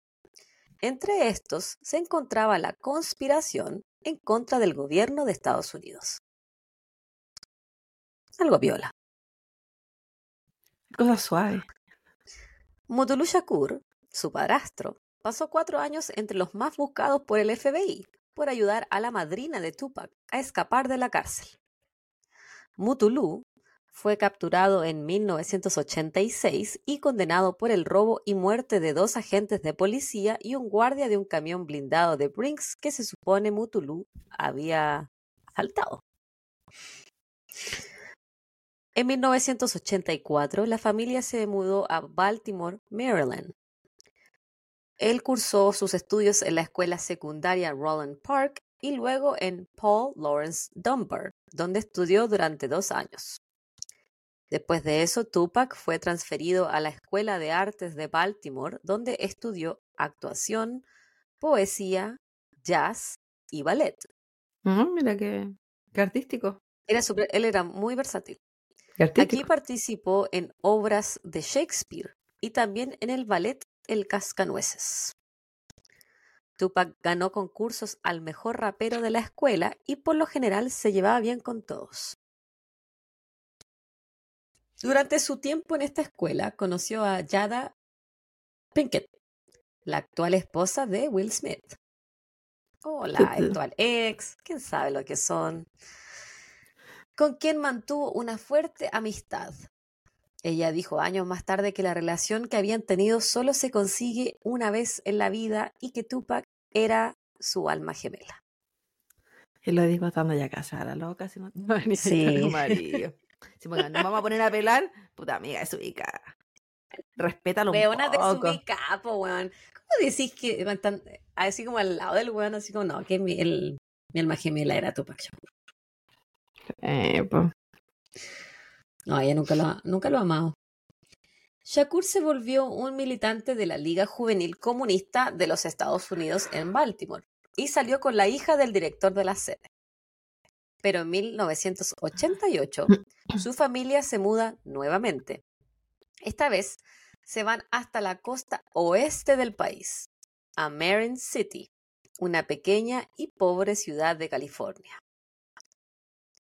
Entre estos se encontraba la conspiración en contra del gobierno de Estados Unidos. Algo viola. Cosa suave. Mutulu Shakur, su padrastro, pasó cuatro años entre los más buscados por el FBI por ayudar a la madrina de Tupac a escapar de la cárcel. Mutulu fue capturado en 1986 y condenado por el robo y muerte de dos agentes de policía y un guardia de un camión blindado de Brinks que se supone Mutulu había asaltado. En 1984, la familia se mudó a Baltimore, Maryland. Él cursó sus estudios en la escuela secundaria Roland Park y luego en Paul Lawrence Dunbar, donde estudió durante dos años. Después de eso, Tupac fue transferido a la Escuela de Artes de Baltimore, donde estudió actuación, poesía, jazz y ballet. Mm, mira qué, qué artístico. Era súper- él era muy versátil. Aquí participó en obras de Shakespeare y también en el ballet El Cascanueces. Tupac ganó concursos al mejor rapero de la escuela y por lo general se llevaba bien con todos. Durante su tiempo en esta escuela conoció a Jada Pinkett, la actual esposa de Will Smith. O la Qué- actual ex, quién sabe lo que son con quien mantuvo una fuerte amistad. Ella dijo años más tarde que la relación que habían tenido solo se consigue una vez en la vida y que Tupac era su alma gemela. Y lo digo estando ya casada, loca, si no te va a venir a echar Sí. marido. Si pongan, nos vamos a poner a pelar, puta amiga, es ubicada. Respétalo un Weona poco. su capo, weón. ¿Cómo decís que tan- así como al lado del weón, así como no, que mi, el- mi alma gemela era Tupac Shakur? Eh, pues. No, ella nunca lo, nunca lo ha amado. Shakur se volvió un militante de la Liga Juvenil Comunista de los Estados Unidos en Baltimore y salió con la hija del director de la sede. Pero en 1988 su familia se muda nuevamente. Esta vez se van hasta la costa oeste del país, a Marin City, una pequeña y pobre ciudad de California.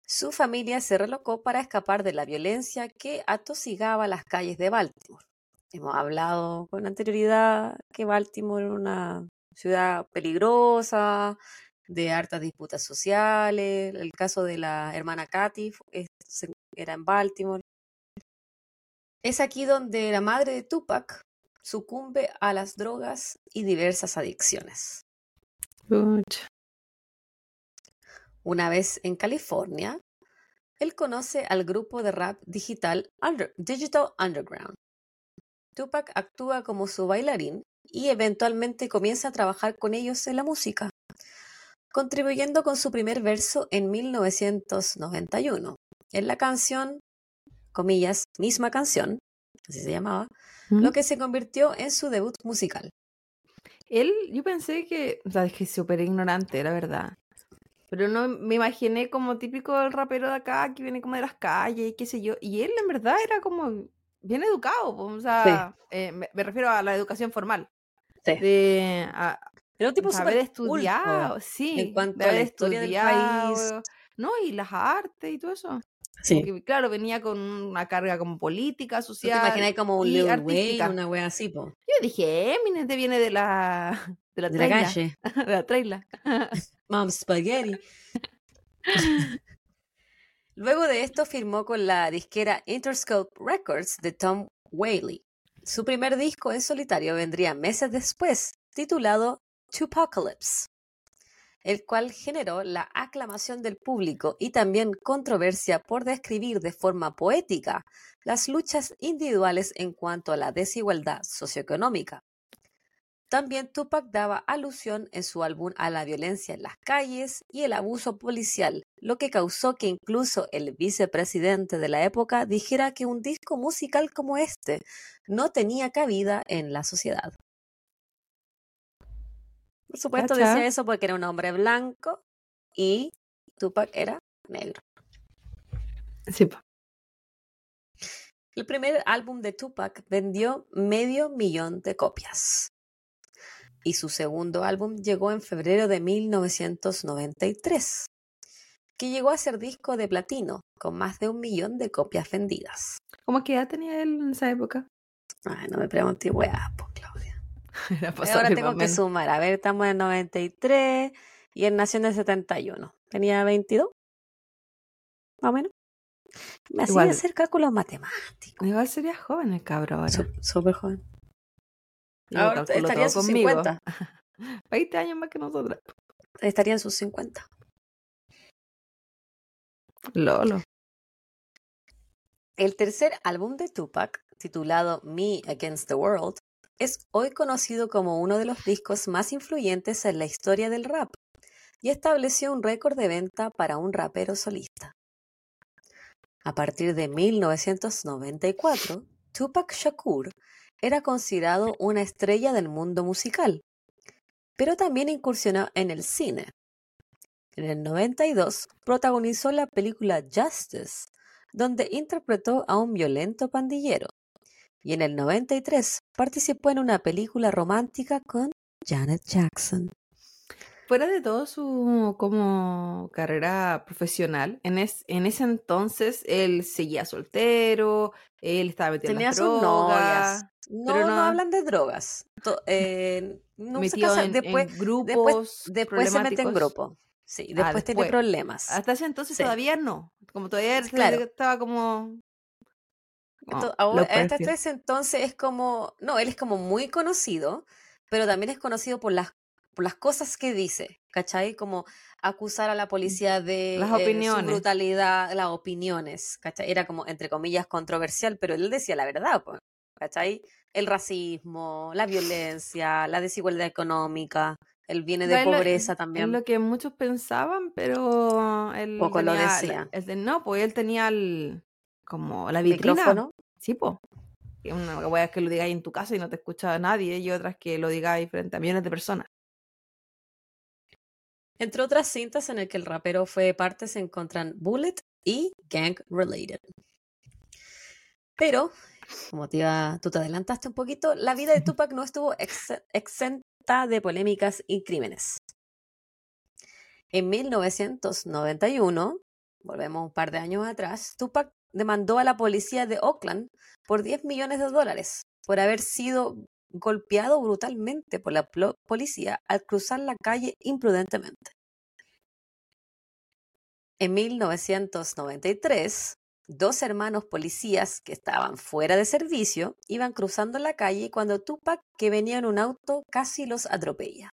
Su familia se relocó para escapar de la violencia que atosigaba las calles de Baltimore. Hemos hablado con anterioridad que Baltimore era una ciudad peligrosa, de hartas disputas sociales. El caso de la hermana Katy era en Baltimore. Es aquí donde la madre de Tupac sucumbe a las drogas y diversas adicciones. Una vez en California, él conoce al grupo de rap digital Under- Digital Underground. Tupac actúa como su bailarín y eventualmente comienza a trabajar con ellos en la música, contribuyendo con su primer verso en 1991, en la canción, comillas, misma canción, así se llamaba, lo ¿Mm? que se convirtió en su debut musical. Él, yo pensé que, o sea, es que súper ignorante, la verdad. Pero no me imaginé como típico el rapero de acá que viene como de las calles y qué sé yo. Y él en verdad era como bien educado, o sea, eh, me, me refiero a la educación formal. Sí. De a- Era un tipo de haber súper culto estudiado, sí, en cuanto de a la haber historia del estudiado, país. no, y las artes y todo eso. Sí. que, claro, venía con una carga como política, ¿No te social imaginas como un Lil. Wayne, una wea así, po? Yo dije, Eminem te viene de la, de la De la calle. de la traila. Mom Spaghetti. Luego de esto firmó con la disquera Interscope Records de Tom Whaley. Su primer disco en solitario vendría meses después, titulado Tupacalypse, el cual generó la aclamación del público y también controversia por describir de forma poética las luchas individuales en cuanto a la desigualdad socioeconómica. También Tupac daba alusión en su álbum a la violencia en las calles y el abuso policial, lo que causó que incluso el vicepresidente de la época dijera que un disco musical como este no tenía cabida en la sociedad. Por supuesto Cacha. decía eso porque era un hombre blanco y Tupac era negro. Sí. El primer álbum de Tupac vendió medio millón de copias. Y su segundo álbum llegó en febrero de 1993, que llegó a ser disco de platino, con más de un millón de copias vendidas. ¿Cómo que edad tenía él en esa época? Ay, no me pregunté, weá, po. Era para Ahora tengo que sumar. A ver, estamos en el 93 y él nació en el 71. Tenía 22, más o menos. Me hacía hacer cálculos matemáticos. Igual sería joven el cabro ahora. Sú- Súper joven. Ahora estaría en sus conmigo. 50. 20 años más que nosotros. Estaría en sus 50. Lolo. El tercer álbum de Tupac, titulado Me Against the World, es hoy conocido como uno de los discos más influyentes en la historia del rap y estableció un récord de venta para un rapero solista. A partir de 1994, Tupac Shakur era considerado una estrella del mundo musical, pero también incursionó en el cine. En el 92 protagonizó la película Justice, donde interpretó a un violento pandillero. Y en el 93 participó en una película romántica con Janet Jackson. Fuera de todo su como carrera profesional, en, es- en ese entonces él seguía soltero, él estaba metido en Tenía las sus drogas, novias. No, pero no, no- hablan de drogas. To- eh, no se metido casa- en, en después, grupos después, después se mete en grupo. Sí, después Ah, tiene después. problemas. Hasta ese entonces Sí. todavía no. Como todavía claro. estaba como... como Esto- ahora, hasta este entonces es como, no, él es como muy conocido, pero también es conocido por las, por las cosas que dice, ¿cachai? Como acusar a la policía de Las eh, su opiniones. brutalidad, las opiniones, ¿cachai? Era como, entre comillas, controversial, pero él decía la verdad, ¿cachai? El racismo, la violencia, la desigualdad económica, él viene de Es lo- pobreza Es también. lo que muchos pensaban, pero él Poco lo tenía la- decía. él ten- no, pues él tenía el, como la vitrina. Micrófono. Sí, pues. Una es que lo digáis en tu casa y no te escucha nadie, y otras que lo digáis frente a millones de personas. Entre otras cintas en el que el rapero fue parte se encuentran Bullet y Gang Related. Pero, como te iba- tú te adelantaste un poquito, la vida de Tupac no estuvo ex- exenta de polémicas y crímenes. En 1991, volvemos un par de años atrás, Tupac demandó a la policía de Oakland por 10 millones de dólares por haber sido golpeado brutalmente por la policía al cruzar la calle imprudentemente. En 1993, dos hermanos policías que estaban fuera de servicio iban cruzando la calle cuando Tupac, que venía en un auto, casi los atropella.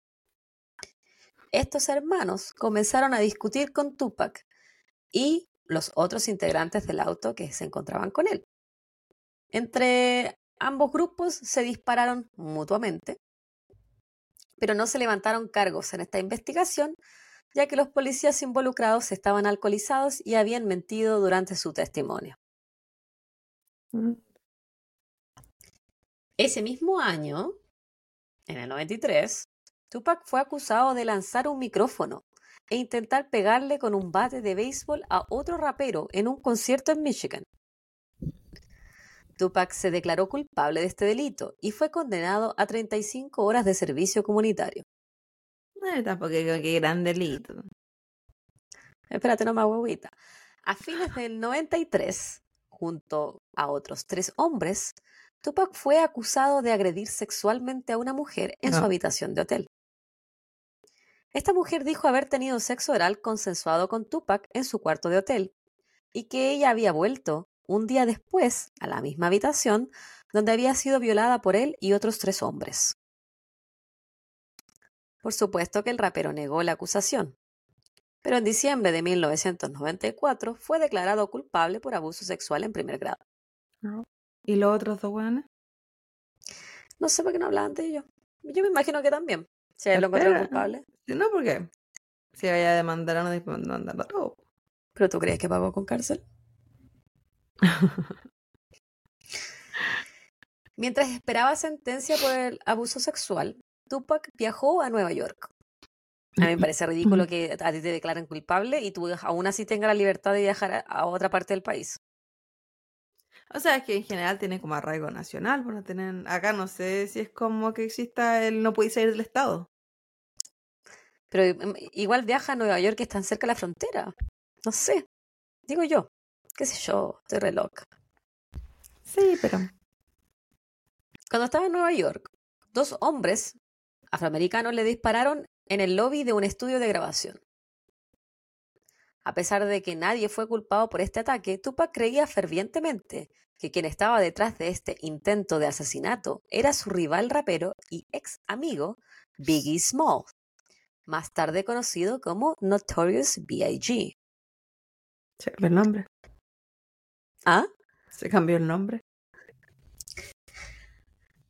Estos hermanos comenzaron a discutir con Tupac y los otros integrantes del auto que se encontraban con él. Entre ambos grupos se dispararon mutuamente, pero no se levantaron cargos en esta investigación, ya que los policías involucrados estaban alcoholizados y habían mentido durante su testimonio. Mm. Ese mismo año, en el 93, Tupac fue acusado de lanzar un micrófono e intentar pegarle con un bate de béisbol a otro rapero en un concierto en Michigan. Tupac se declaró culpable de este delito y fue condenado a 35 horas de servicio comunitario. No, tampoco qué, qué gran delito. Espérate nomás, huevita. A fines del 93, junto a otros tres hombres, Tupac fue acusado de agredir sexualmente a una mujer en su habitación de hotel. Esta mujer dijo haber tenido sexo oral consensuado con Tupac en su cuarto de hotel y que ella había vuelto un día después a la misma habitación donde había sido violada por él y otros tres hombres. Por supuesto que el rapero negó la acusación, pero en diciembre de 1994 fue declarado culpable por abuso sexual en primer grado. ¿Y los otros dos weones? No sé por qué no hablaban de ello. Yo me imagino que también. Si lo encontraron Espera. culpable. No, ¿por qué? Si vaya a demandar a no demandar a todos. ¿Pero tú crees que pagó con cárcel? Mientras esperaba sentencia por el abuso sexual, Tupac viajó a Nueva York. A mí me parece ridículo que a ti te declaren culpable y tú aún así tengas la libertad de viajar a, otra parte del país. O sea, es que en general tiene como arraigo nacional, por no tener... Acá no sé si es como que exista el no puede salir del Estado. Pero mm, igual viaja a Nueva York que están cerca de la frontera. No sé. Digo yo. ¿Qué sé yo? Estoy re loca. Sí, pero... Cuando estaba en Nueva York, dos hombres afroamericanos le dispararon en el lobby de un estudio de grabación. A pesar de que nadie fue culpado por este ataque, Tupac creía fervientemente que quien estaba detrás de este intento de asesinato era su rival rapero y ex amigo Biggie Small, más tarde conocido como Notorious B.I.G. Se cambió el nombre. ¿Ah? Se cambió el nombre.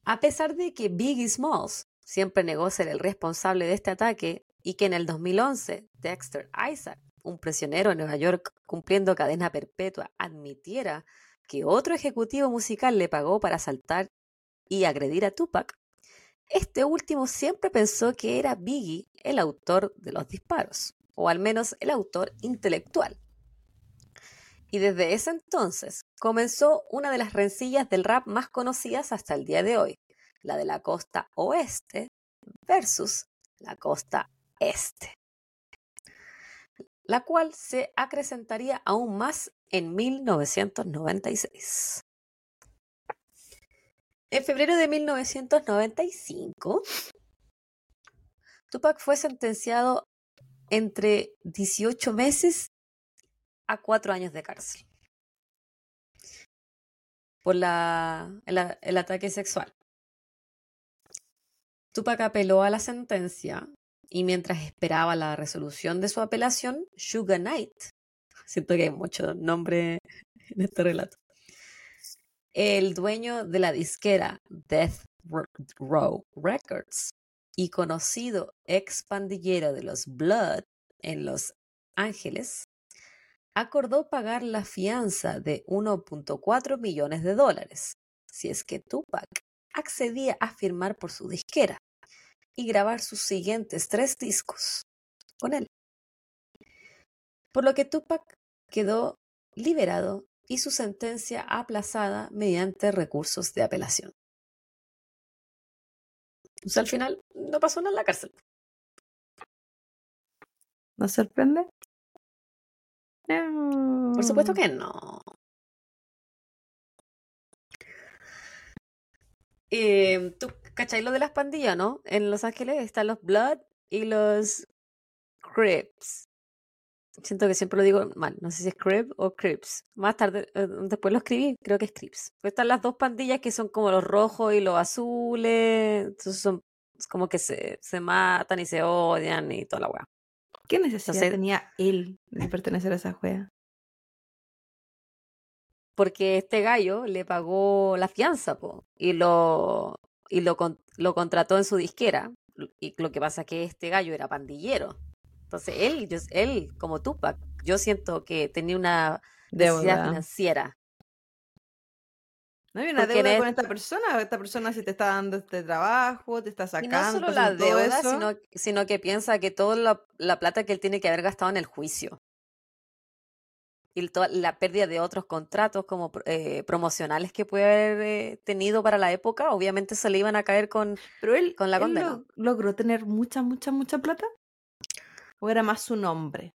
A pesar de que Biggie Smalls siempre negó ser el responsable de este ataque y que en el 2011 Dexter Isaac, un prisionero en Nueva York cumpliendo cadena perpetua, admitiera que otro ejecutivo musical le pagó para asaltar y agredir a Tupac, este último siempre pensó que era Biggie el autor de los disparos, o al menos el autor intelectual. Y desde ese entonces comenzó una de las rencillas del rap más conocidas hasta el día de hoy, la de la costa oeste versus la costa este, la cual se acrecentaría aún más en 1996. En febrero de 1995, Tupac fue sentenciado entre 18 meses a cuatro años de cárcel por el ataque sexual. Tupac apeló a la sentencia y mientras esperaba la resolución de su apelación, Sugar Knight, siento que hay mucho nombre en este relato, el dueño de la disquera Death Row Records y conocido ex pandillero de los Blood en Los Ángeles, acordó pagar la fianza de 1.4 millones de dólares si es que Tupac accedía a firmar por su disquera y grabar sus siguientes tres discos con él. Por lo que Tupac quedó liberado y su sentencia aplazada mediante recursos de apelación. O sea, al final no pasó nada en la cárcel. ¿No sorprende? No. Por supuesto que no. Eh, ¿Tú cachai lo de las pandillas, no? En Los Ángeles están los Blood y los Crips. Siento que siempre lo digo mal. No sé si es Crib o Crips. Más tarde, eh, después lo escribí, creo que es Crips. Pues están las dos pandillas que son como los rojos y los azules. Entonces son como que se, se matan y se odian y toda la weá. ¿Qué necesidad Entonces- tenía él de pertenecer a esa juega? Porque este gallo le pagó la fianza, po, y lo, y lo, con- lo contrató en su disquera. Y lo que pasa es que este gallo era pandillero. Entonces él, yo- él como Tupac, yo siento que tenía una necesidad Deuda. financiera. No hay una Porque deuda con es- esta persona. Esta persona si te está dando este trabajo, te está Y sacando. no solo la deuda, sino, sino que piensa que toda la, la plata que él tiene que haber gastado en el juicio y toda la pérdida de otros contratos como eh, promocionales que puede haber eh, tenido para la época, obviamente se le iban a caer con... Pero él, con la condena. lo- logró tener mucha, mucha, mucha plata. ¿O era más su nombre?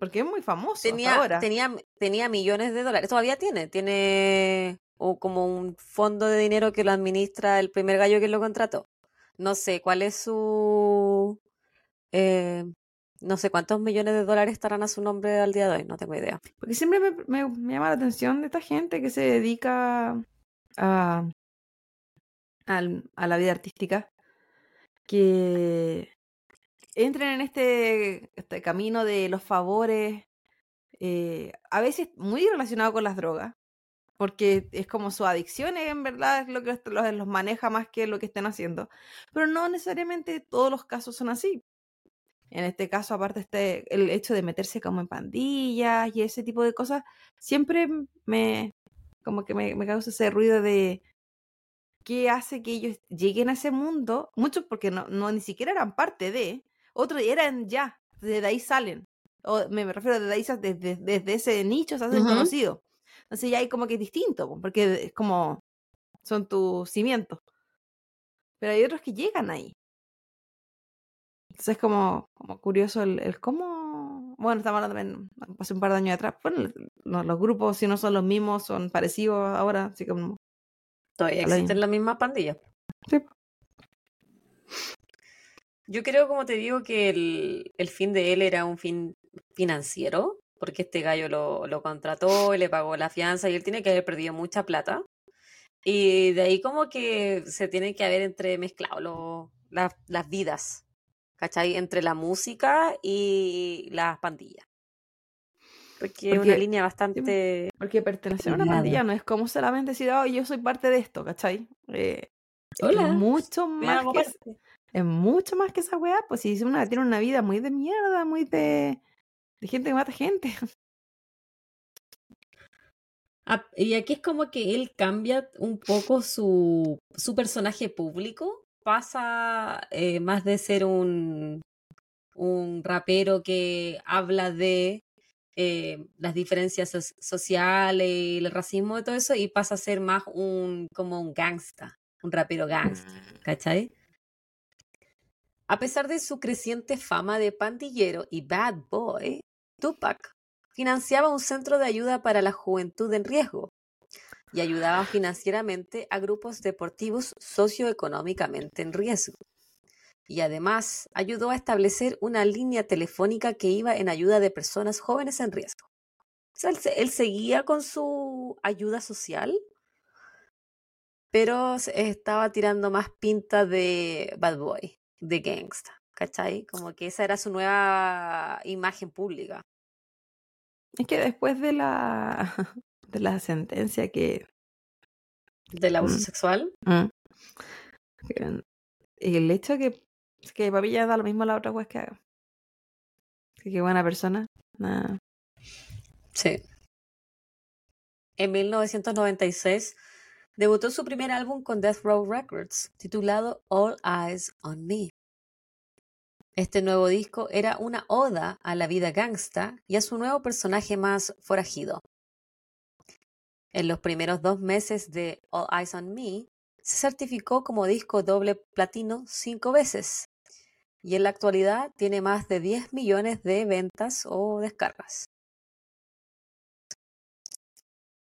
Porque es muy famoso hasta Tenía, ahora. tenía, tenía millones de dólares, todavía tiene, tiene o como un fondo de dinero que lo administra el primer gallo que lo contrató. No sé cuál es su... eh, no sé cuántos millones de dólares estarán a su nombre al día de hoy, no tengo idea. Porque siempre me, me- me llama la atención de esta gente que se dedica a, al- a la vida artística, que entren en este, este camino de los favores, eh, a veces muy relacionado con las drogas, porque es como su adicción, en verdad, es lo que los, los maneja más que lo que estén haciendo. Pero no necesariamente todos los casos son así. En este caso, aparte, este, el hecho de meterse como en pandillas y ese tipo de cosas, siempre me, como que me, causa ese ruido de qué hace que ellos lleguen a ese mundo. Muchos porque no, no ni siquiera eran parte de, otros eran ya, desde ahí salen. O me refiero desde ahí, desde, desde ese nicho se hacen Ujú. conocidos. Entonces ya hay como que es distinto, po, porque es como son tus cimientos. Pero hay otros que llegan ahí. Entonces es como, como curioso el, el cómo. Bueno, estamos hablando también hace un par de años atrás. Bueno, no, los grupos, si no son los mismos, son parecidos ahora. Así como. Todavía existen las mismas pandillas. Sí. Yo creo, como te digo, que el, el fin de él era un fin financiero, porque este gallo lo, lo contrató y le pagó la fianza y él tiene que haber perdido mucha plata. Y de ahí como que se tienen que haber entremezclado lo- las- las vidas, ¿cachai? Entre la música y las pandillas. Porque es una Porque- línea bastante... Porque pertenecer a una pandilla no es como solamente decir, oh, yo soy parte de esto, ¿cachai? Eh, Hola, Es mucho más que. Es mucho más que esa weá. Pues si una tiene una vida muy de mierda, muy de, de gente que mata gente. Ah, y aquí es como que él cambia un poco su, su personaje público, pasa eh, más de ser un, un rapero que habla de eh, las diferencias so- sociales y el racismo y todo eso, y pasa a ser más un como un gangsta, un rapero gangsta, ¿cachai? A pesar de su creciente fama de pandillero y bad boy, Tupac financiaba un centro de ayuda para la juventud en riesgo y ayudaba financieramente a grupos deportivos socioeconómicamente en riesgo. Y además ayudó a establecer una línea telefónica que iba en ayuda de personas jóvenes en riesgo. Él, él seguía con su ayuda social, pero estaba tirando más pinta de bad boy, de gangsta, ¿cachai? Como que esa era su nueva imagen pública. Es que después de la, de la sentencia que, Del abuso Mm. sexual. mm, el hecho que, que mí ya da lo mismo la otra wea que haga. Qué buena persona. Nah. Sí. En 1996 debutó su primer álbum con Death Row Records, titulado All Eyes on Me. Este nuevo disco era una oda a la vida gangsta y a su nuevo personaje más forajido. En los primeros dos meses de All Eyes on Me, se certificó como disco doble platino cinco veces y en la actualidad tiene más de 10 millones de ventas o descargas.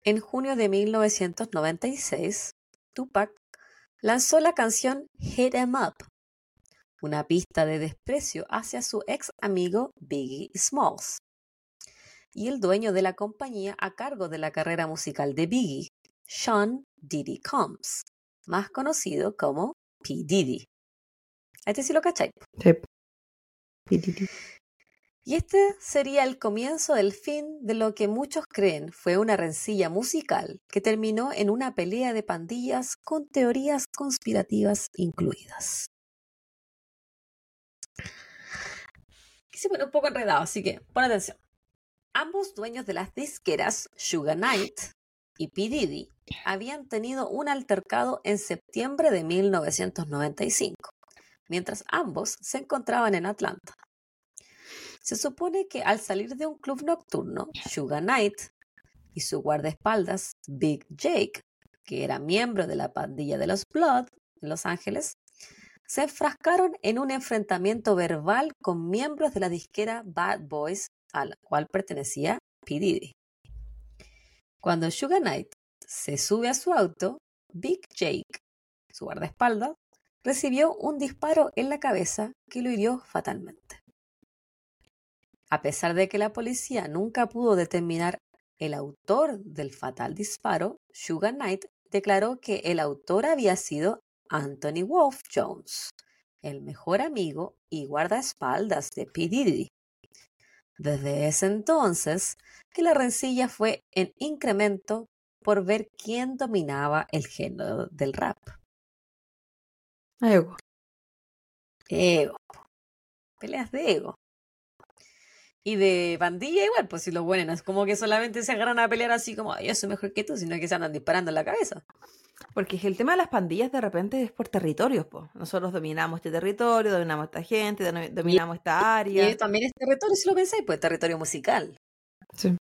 En junio de 1996, Tupac lanzó la canción Hit 'em Up, una pista de desprecio hacia su ex amigo Biggie Smalls. y el dueño de la compañía a cargo de la carrera musical de Biggie, Sean Diddy Combs, más conocido como P. Diddy. Este sí lo cachai. Sí. P. Y este sería el comienzo del fin de lo que muchos creen fue una rencilla musical que terminó en una pelea de pandillas con teorías conspirativas incluidas. Se pone un poco enredado, así que pon atención. Ambos dueños de las disqueras, Sugar Knight y P. Diddy, habían tenido un altercado en septiembre de 1995, mientras ambos se encontraban en Atlanta. Se supone que al salir de un club nocturno, Sugar Knight y su guardaespaldas, Big Jake, que era miembro de la pandilla de los Blood en Los Ángeles, se enfrascaron en un enfrentamiento verbal con miembros de la disquera Bad Boys, a la cual pertenecía P. Diddy. Cuando Sugar Knight se sube a su auto, Big Jake, su guardaespaldas, recibió un disparo en la cabeza que lo hirió fatalmente. A pesar de que la policía nunca pudo determinar el autor del fatal disparo, Sugar Knight declaró que el autor había sido Anthony Wolf Jones, el mejor amigo y guardaespaldas de P. Diddy. Desde ese entonces, que la rencilla fue en incremento por ver quién dominaba el género del rap. Ego. Ego. Peleas de ego. Y de pandilla igual, pues si lo bueno, no es como que solamente se agarran a pelear así como, yo soy mejor que tú, sino que se andan disparando en la cabeza. Porque el tema de las pandillas de repente es por territorios, pues. Nosotros dominamos este territorio, dominamos esta gente, dominamos esta área. Y también es territorio, si lo pensáis, pues territorio musical. Sí.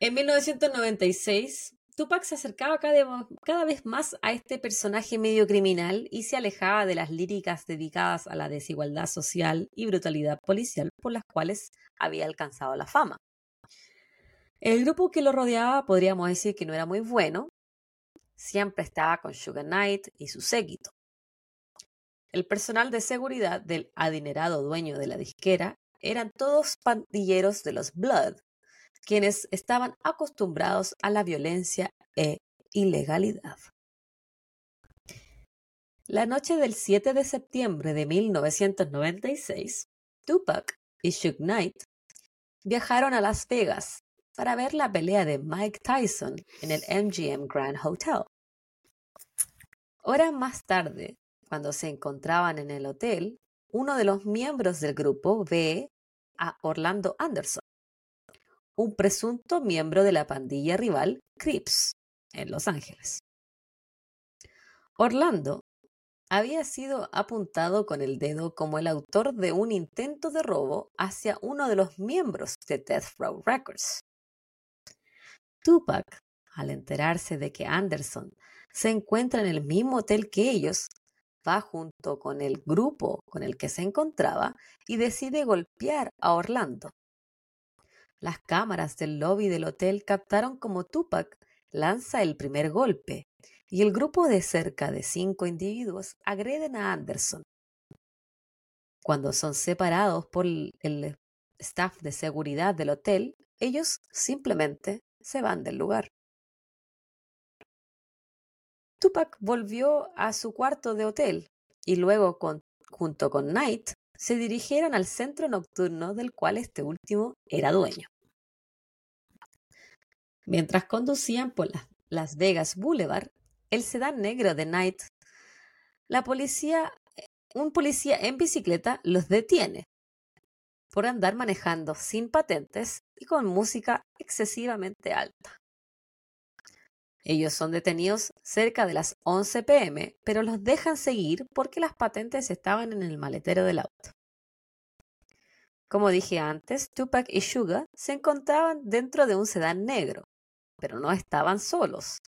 En 1996, Tupac se acercaba cada, vez más a este personaje medio criminal y se alejaba de las líricas dedicadas a la desigualdad social y brutalidad policial por las cuales había alcanzado la fama. El grupo que lo rodeaba podríamos decir que no era muy bueno, siempre estaba con Sugar Knight y su séquito. El personal de seguridad del adinerado dueño de la disquera eran todos pandilleros de los Blood, quienes estaban acostumbrados a la violencia e ilegalidad. La noche del 7 de septiembre de 1996, Tupac y Suge Knight viajaron a Las Vegas para ver la pelea de Mike Tyson en el MGM Grand Hotel. Horas más tarde, cuando se encontraban en el hotel, uno de los miembros del grupo ve a Orlando Anderson, un presunto miembro de la pandilla rival Crips en Los Ángeles. Orlando había sido apuntado con el dedo como el autor de un intento de robo hacia uno de los miembros de Death Row Records. Tupac, al enterarse de que Anderson se encuentra en el mismo hotel que ellos, va junto con el grupo con el que se encontraba y decide golpear a Orlando. Las cámaras del lobby del hotel captaron como Tupac lanza el primer golpe y el grupo de cerca de cinco individuos agreden a Anderson. Cuando son separados por el staff de seguridad del hotel, ellos simplemente se van del lugar. Tupac volvió a su cuarto de hotel y luego, junto con Knight, se dirigieron al centro nocturno del cual este último era dueño. Mientras conducían por Las Vegas Boulevard, el sedán negro de Knight, la policía, un policía en bicicleta los detiene por andar manejando sin patentes y con música excesivamente alta. Ellos son detenidos cerca de las 11 pm, pero los dejan seguir porque las patentes estaban en el maletero del auto. Como dije antes, Tupac y Suga se encontraban dentro de un sedán negro, pero no estaban solos.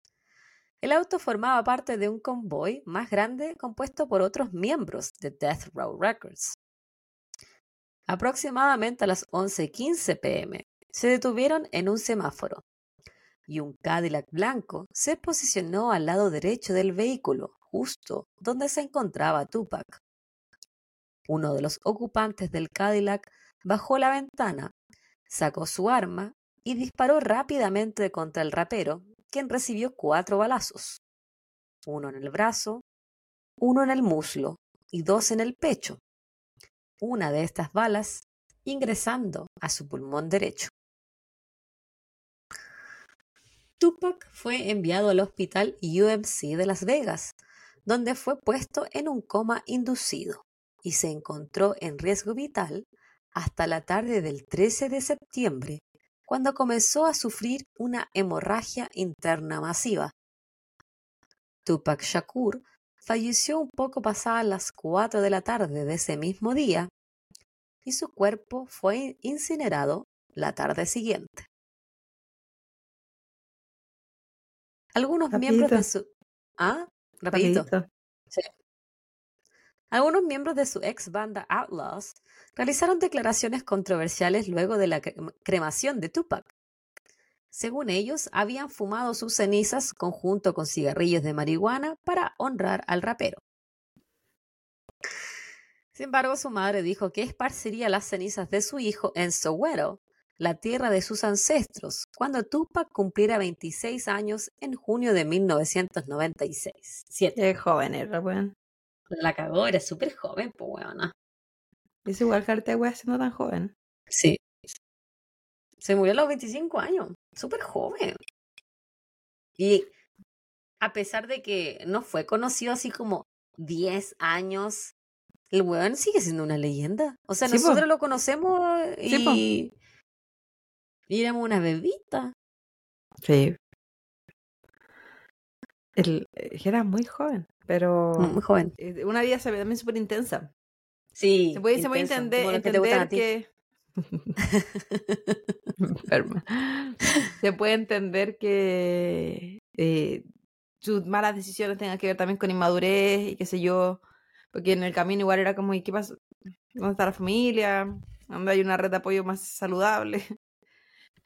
El auto formaba parte de un convoy más grande compuesto por otros miembros de Death Row Records. Aproximadamente a las 11:15 pm, se detuvieron en un semáforo y un Cadillac blanco se posicionó al lado derecho del vehículo, justo donde se encontraba Tupac. Uno de los ocupantes del Cadillac bajó la ventana, sacó su arma y disparó rápidamente contra el rapero, quien recibió cuatro balazos, uno en el brazo, uno en el muslo y dos en el pecho, una de estas balas ingresando a su pulmón derecho. Tupac fue enviado al hospital UMC de Las Vegas, donde fue puesto en un coma inducido y se encontró en riesgo vital hasta la tarde del 13 de septiembre, cuando comenzó a sufrir una hemorragia interna masiva. Tupac Shakur falleció un poco pasadas las 4 de la tarde de ese mismo día y su cuerpo fue incinerado la tarde siguiente. Algunos miembros de su... ¿Ah? Rapidito. Sí. Algunos miembros de su ex banda Outlaws realizaron declaraciones controversiales luego de la cremación de Tupac. Según ellos, habían fumado sus cenizas conjunto con cigarrillos de marihuana para honrar al rapero. Sin embargo, su madre dijo que esparciría las cenizas de su hijo en Soweto, la tierra de sus ancestros, cuando Tupac cumpliera 26 años en junio de 1996. Siete. joven era, weón. La cagó, era súper joven, pues weona. Es igual que Artegua siendo tan joven. Sí. Se murió a los 25 años, súper joven. Y a pesar de que no fue conocido así como 10 años, el weón sigue siendo una leyenda. O sea, nosotros lo conocemos y... y éramos una bebita. Sí. Él eh, era muy joven, pero. Muy joven. Eh, una vida también súper intensa. Sí. Se puede, se puede entender, entender que. se puede entender que eh, sus malas decisiones tengan que ver también con inmadurez y qué sé yo. Porque en el camino igual era como, ¿y qué pasa? ¿Dónde está la familia? ¿Dónde hay una red de apoyo más saludable?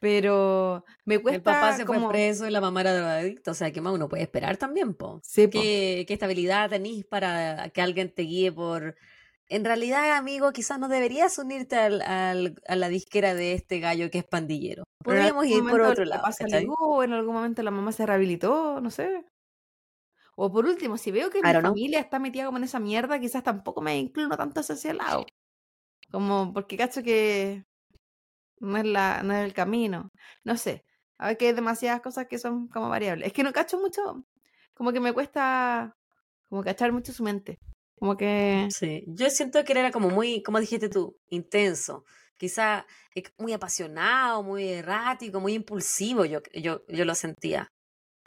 Pero me cuesta. El papá se fue preso y la mamá era drogadicta. O sea, ¿qué más uno puede esperar también, po? Sí, ¿Qué, ¿Qué, estabilidad tenés para que alguien te guíe por. En realidad, amigo, quizás no deberías unirte al, al, a la disquera de este gallo que es pandillero. Podríamos ir por otro lado. o en algún momento la mamá se rehabilitó, no sé. O por último, si veo que mi familia está metida como en esa mierda, quizás tampoco me inclino tanto hacia ese lado. Como porque cacho que no es, la, no es el camino. No sé. A ver que hay demasiadas cosas que son como variables. Es que no cacho mucho, como que me cuesta como cachar mucho su mente. Como que... Sí, yo siento que era como muy, como dijiste tú, intenso. Quizá muy apasionado, muy errático, muy impulsivo, yo, yo, yo lo sentía.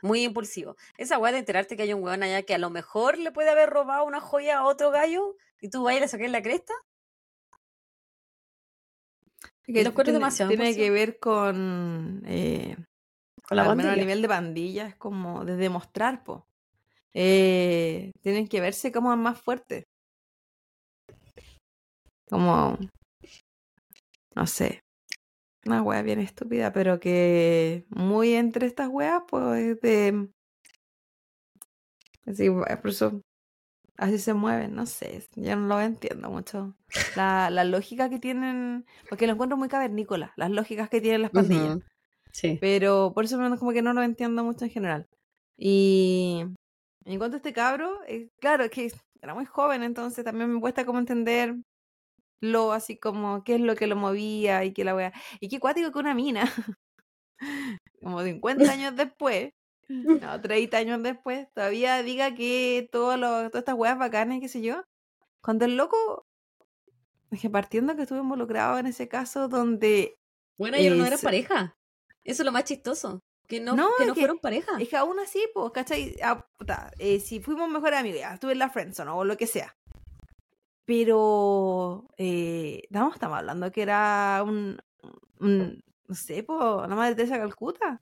Muy impulsivo. Esa weá de enterarte que hay un weón allá que a lo mejor le puede haber robado una joya a otro gallo y tú ir a sacar la cresta. Que tiene, demasiado tiene que ver con, eh, con la al menos a nivel de pandilla, es como de demostrar, po. Eh, tienen que verse como más fuertes. Como, no sé, una wea bien estúpida, pero que muy entre estas weas, pues de... Así, por eso así se mueven, no sé, yo no lo entiendo mucho. La, la lógica que tienen, porque lo encuentro muy cavernícola, las lógicas que tienen las pandillas. Sí. Pero por eso como que no lo entiendo mucho en general. Y en cuanto a este cabro, eh, claro, es que era muy joven, entonces también me cuesta como entender lo así como qué es lo que lo movía y qué la wea. Y qué cuático que una mina, como 50 años después, no, 30 años después, todavía diga que todo lo, todas estas weas bacanas, qué sé yo. Cuando el loco, es que partiendo que estuve involucrado en ese caso donde... Bueno, ellos no eran pareja. Eso es lo más chistoso. Que no, que no fueron pareja. Es que aún así, pues, ¿cachai? Ah, eh, si fuimos mejores amigos, ya, estuve en la friendzone o lo que sea. Pero, eh, no, estamos hablando que era un, un no sé, pues, la madre Teresa Calcuta.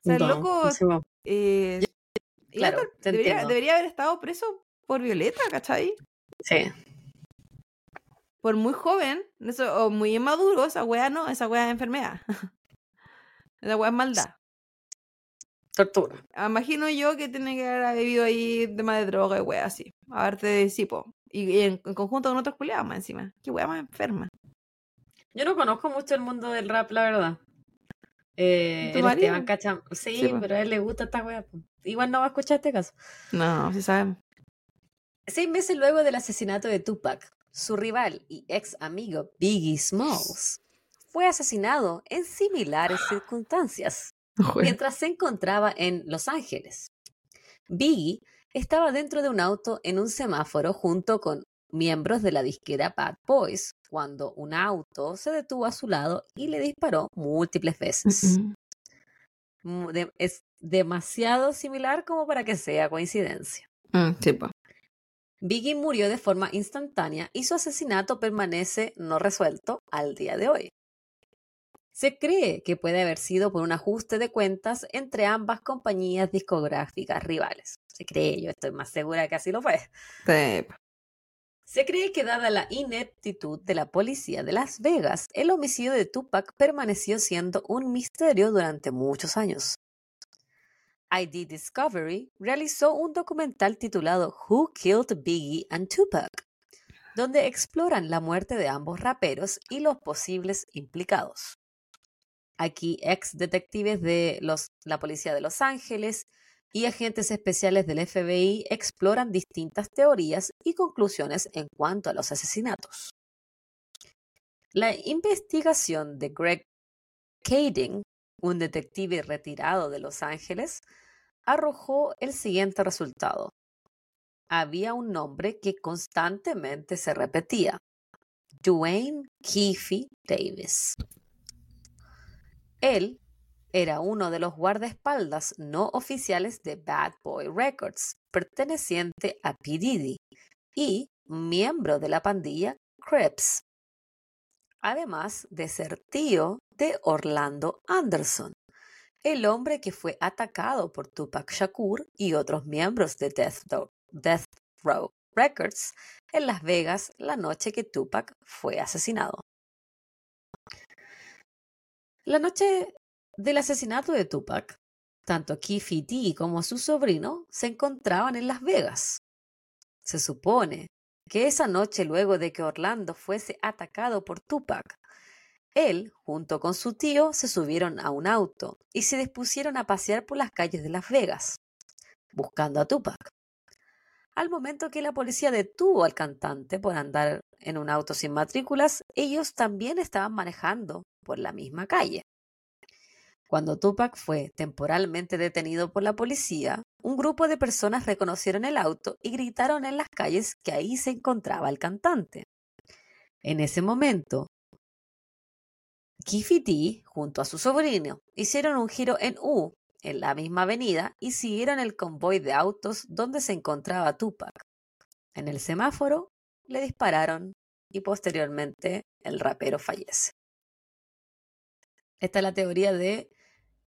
O sea, el loco. Eh, claro, debería, debería, haber estado preso por Violeta, ¿cachai? Sí. Por muy joven, eso, o muy inmaduro, esa weá no, esa weá es enfermedad. esa weá es maldad. Tortura. Ah, imagino yo que tiene que haber vivido ahí tema de droga y weá así. A verte de cipo. Y, en, conjunto con otros culiados más encima. Qué weá más enferma. Yo no conozco mucho el mundo del rap, la verdad. Eh, ¿Tu el marido? Esteban Cacham. Sí, Sí, po. pero a él le gusta esta wea. Igual no va a escuchar este caso. No, sí sabemos. Seis meses luego del asesinato de Tupac, su rival y ex amigo Biggie Smalls fue asesinado en similares circunstancias mientras se encontraba en Los Ángeles. Biggie estaba dentro de un auto en un semáforo junto con miembros de la disquera Bad Boys cuando un auto se detuvo a su lado y le disparó múltiples veces. Mm, de- Es demasiado similar como para que sea coincidencia. mm, sí. Biggie murió de forma instantánea y su asesinato permanece no resuelto al día de hoy. Se cree que puede haber sido por un ajuste de cuentas entre ambas compañías discográficas rivales. Se cree, yo estoy más segura que así lo fue. Sí. Se cree que dada la ineptitud de la policía de Las Vegas, el homicidio de Tupac permaneció siendo un misterio durante muchos años. ID Discovery realizó un documental titulado Who Killed Biggie and Tupac, donde exploran la muerte de ambos raperos y los posibles implicados. Aquí ex detectives de la policía de Los Ángeles y agentes especiales del FBI exploran distintas teorías y conclusiones en cuanto a los asesinatos. La investigación de Greg Kading, un detective retirado de Los Ángeles, arrojó el siguiente resultado. Había un nombre que constantemente se repetía. Dwayne Keefe Davis. Él era uno de los guardaespaldas no oficiales de Bad Boy Records, perteneciente a P. Diddy, y miembro de la pandilla Crips. Además de ser tío de Orlando Anderson, el hombre que fue atacado por Tupac Shakur y otros miembros de Death Row, Death Row Records en Las Vegas la noche que Tupac fue asesinado. La noche del asesinato de Tupac, tanto Keefe D como su sobrino se encontraban en Las Vegas. Se supone que esa noche, luego de que Orlando fuese atacado por Tupac, él, junto con su tío, se subieron a un auto y se dispusieron a pasear por las calles de Las Vegas, buscando a Tupac. Al momento que la policía detuvo al cantante por andar en un auto sin matrículas, ellos también estaban manejando por la misma calle. Cuando Tupac fue temporalmente detenido por la policía, un grupo de personas reconocieron el auto y gritaron en las calles que ahí se encontraba el cantante. En ese momento, D, junto a su sobrino, hicieron un giro en U en la misma avenida y siguieron el convoy de autos donde se encontraba Tupac. En el semáforo le dispararon y posteriormente el rapero fallece. Esta es la teoría de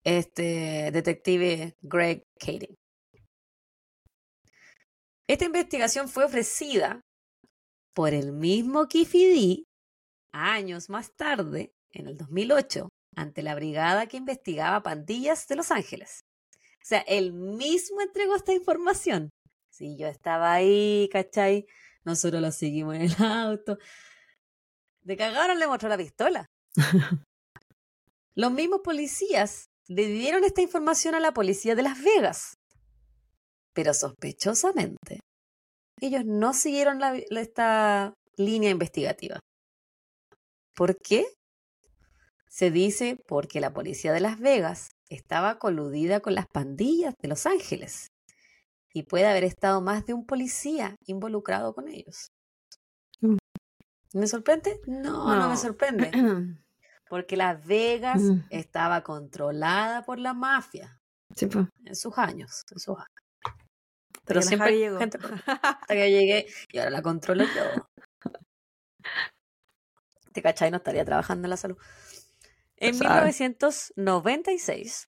este detective Greg Kading. Esta investigación fue ofrecida por el mismo D años más tarde, en el 2008, ante la brigada que investigaba pandillas de Los Ángeles. O sea, él mismo entregó esta información. Sí, yo estaba ahí, ¿cachai? Nosotros lo seguimos en el auto. De cagaron le mostró la pistola. Los mismos policías le dieron esta información a la policía de Las Vegas. Pero sospechosamente, ellos no siguieron la- la- esta línea investigativa. ¿Por qué? Se dice porque la policía de Las Vegas estaba coludida con las pandillas de Los Ángeles y puede haber estado más de un policía involucrado con ellos. Mm. ¿Me sorprende? No, no, me sorprende. Porque Las Vegas Mm. estaba controlada por la mafia Sí, pues. en sus años. En sus años. Hasta Pero siempre llegó. gente hasta que llegué y ahora la controlo yo. ¿Te cachai? No estaría trabajando en la salud. En sabe. 1996,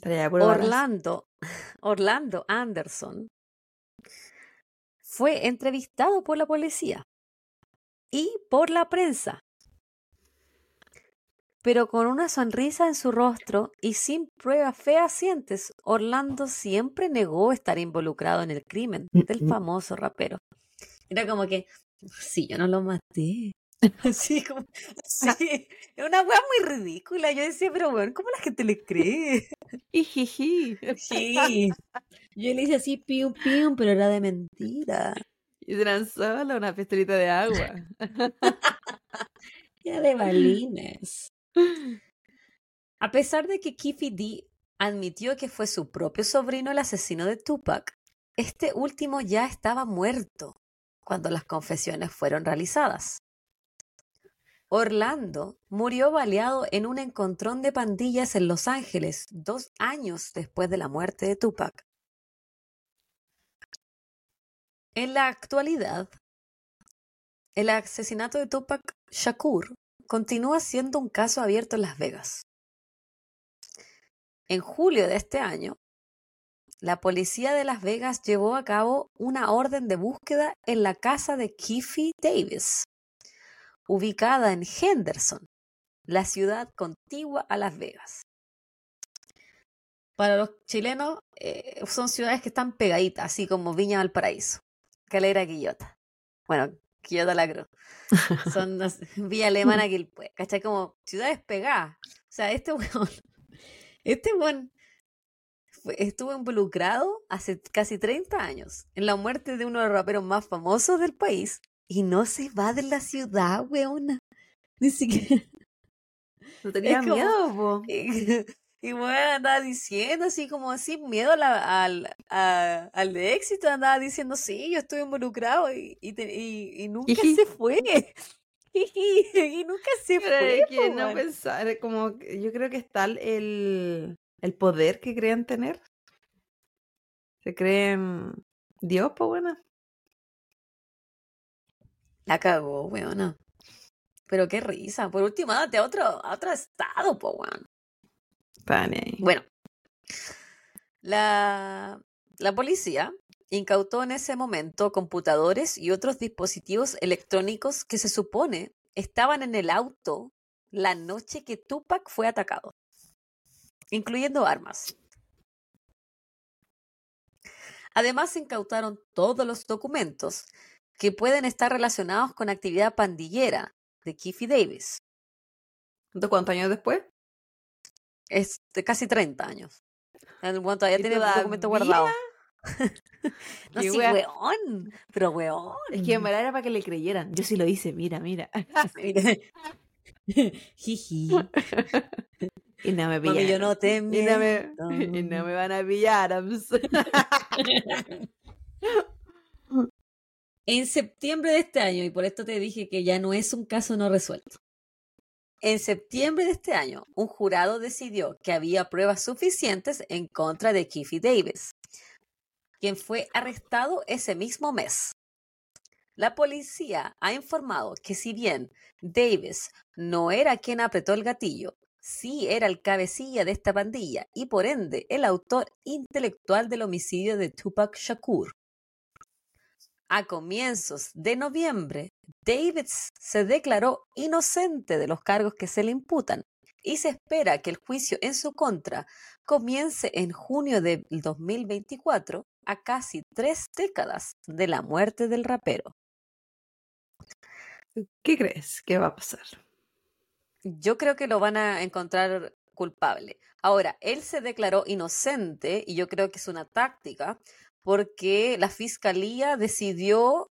Traía puro balazo. Orlando, Orlando Anderson fue entrevistado por la policía y por la prensa, pero con una sonrisa en su rostro y sin pruebas fehacientes, Orlando siempre negó estar involucrado en el crimen del Mm, mm. famoso rapero. Era como que, sí, yo no lo maté, Así como, sí, es una wea muy ridícula. Yo decía, pero bueno, ¿cómo la gente le cree? Ijiji. Sí. Yo le hice así, pium, pium, pero era de mentira. Y eran solo una pistolita de agua. Era de balines. A pesar de que Kiffy D admitió que fue su propio sobrino el asesino de Tupac, este último ya estaba muerto cuando las confesiones fueron realizadas. Orlando murió baleado en un encontrón de pandillas en Los Ángeles dos años después de la muerte de Tupac. En la actualidad, el asesinato de Tupac Shakur continúa siendo un caso abierto en Las Vegas. En julio de este año, la policía de Las Vegas llevó a cabo una orden de búsqueda en la casa de Kiffy Davis, ubicada en Henderson, la ciudad contigua a Las Vegas. Para los chilenos, eh, son ciudades que están pegaditas, así como Viña Valparaíso, Calera Quillota. Bueno, La Cruz. Son las- Villa Alemana Quilpue, ¿cachai? Como ciudades pegadas. O sea, este weón, este weón fue- estuvo involucrado hace casi 30 años en la muerte de uno de los raperos más famosos del país y no se va de la ciudad, weona. Ni siquiera. No tenía miedo, po. Y, bueno, andaba diciendo así como sin miedo a la- al, a- al éxito, andaba diciendo, sí, yo estoy involucrado y, y, te- y- y nunca se fue. y nunca se Pero fue. es que no pensar, como que yo creo que está el, el poder que creen tener. Se creen Dios, pues bueno. La cagó, weona. Pero qué risa. Por último, date a otro, a otro estado, po, weón. Bueno, la, la policía incautó en ese momento computadores y otros dispositivos electrónicos que se supone estaban en el auto la noche que Tupac fue atacado, incluyendo armas. Además, se incautaron todos los documentos que pueden estar relacionados con actividad pandillera de Kiffy Davis. Entonces, ¿Cuántos años después? Es de casi 30 años. El weón todavía ¿Y tiene el documento guardado. no, sí, wea. weón. Pero weón. Es que en verdad era para que le creyeran. Yo sí lo hice, mira, mira. Jiji. Y no me Mami, yo pillaron. no te Y no me, miento. y no me van a pillar. En septiembre de este año, y por esto te dije que ya no es un caso no resuelto. En septiembre de este año, un jurado decidió que había pruebas suficientes en contra de Kiffy Davis, quien fue arrestado ese mismo mes. La policía ha informado que si bien Davis no era quien apretó el gatillo, sí era el cabecilla de esta pandilla y por ende el autor intelectual del homicidio de Tupac Shakur. A comienzos de noviembre, Davis se declaró inocente de los cargos que se le imputan y se espera que el juicio en su contra comience en junio del 2024, a casi tres décadas de la muerte del rapero. ¿Qué crees que va a pasar? Yo creo que lo van a encontrar culpable. Ahora, él se declaró inocente y yo creo que es una táctica porque la fiscalía decidió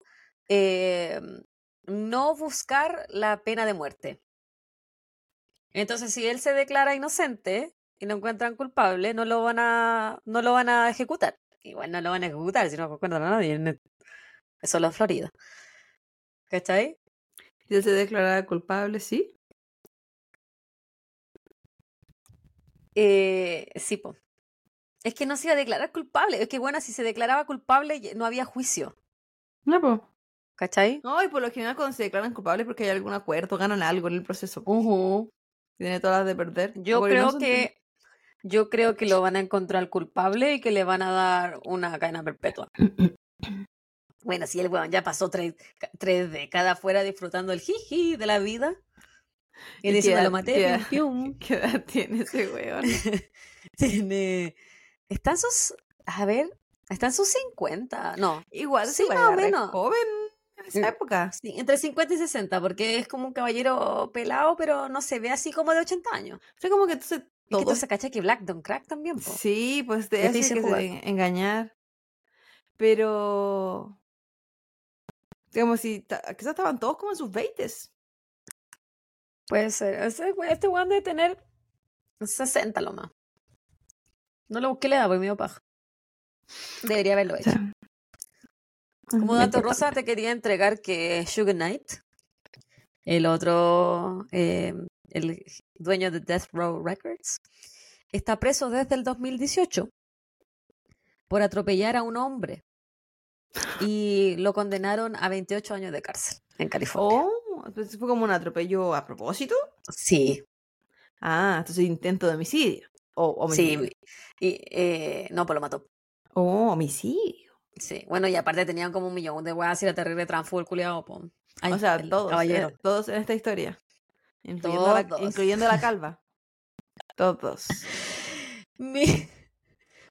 eh, no buscar la pena de muerte. Entonces, si él se declara inocente y lo encuentran culpable, no lo van a, no lo van a ejecutar. Igual no lo van a ejecutar si no encuentran a nadie. Eso es la Florida. ¿Cachai? Si él se declarara culpable, sí. Eh, sí, po. Es que no se iba a declarar culpable. Es que, bueno, si se declaraba culpable, no había juicio. No, pues. ¿Cachai? No, y por lo general cuando se declaran culpables porque hay algún acuerdo, ganan algo en el proceso. Ujú. Tiene todas las de perder. Yo creo que yo creo que lo van a encontrar culpable y que le van a dar una cadena perpetua. Bueno, si el weón ya pasó tres, tres décadas fuera disfrutando el jiji de la vida y ¿Y edad- lo maté, qué pium, edad- pium". ¿Qué edad tiene ese weón? Tiene. Están sus. A ver, están sus 50. No, Igual Sí, más o menos. joven en esa Mm, época. Sí, entre 50 y 60, porque es como un caballero pelado, pero no se ve así como de 80 años. O sea, como que entonces Es que tú se cacha que Black Don't Crack también, po. Sí, pues hace hice que se engañar. Pero. Como si. Quizás estaban todos como en sus 20 Puede ser. Este weón debe tener 60 lo más. No lo busqué la edad porque me dio paja. Debería haberlo hecho. Como dato rosa, te quería entregar que Sugar Knight, el otro, eh, el dueño de Death Row Records, está preso desde el 2018 por atropellar a un hombre y lo condenaron a 28 años de cárcel en California. Oh, fue como un atropello a propósito. Sí, Ah, entonces intento de homicidio. O sí. homicidio. Y, eh, no, pues lo mató. Oh, homicidio. Sí, bueno, y aparte tenían como un millón de weas y era terrible transfugo el culiao, po. Ay, o sea, el todos, caballero. eh, todos en esta historia. Incluyendo, la, Todos. incluyendo la calva. Todos. Mi...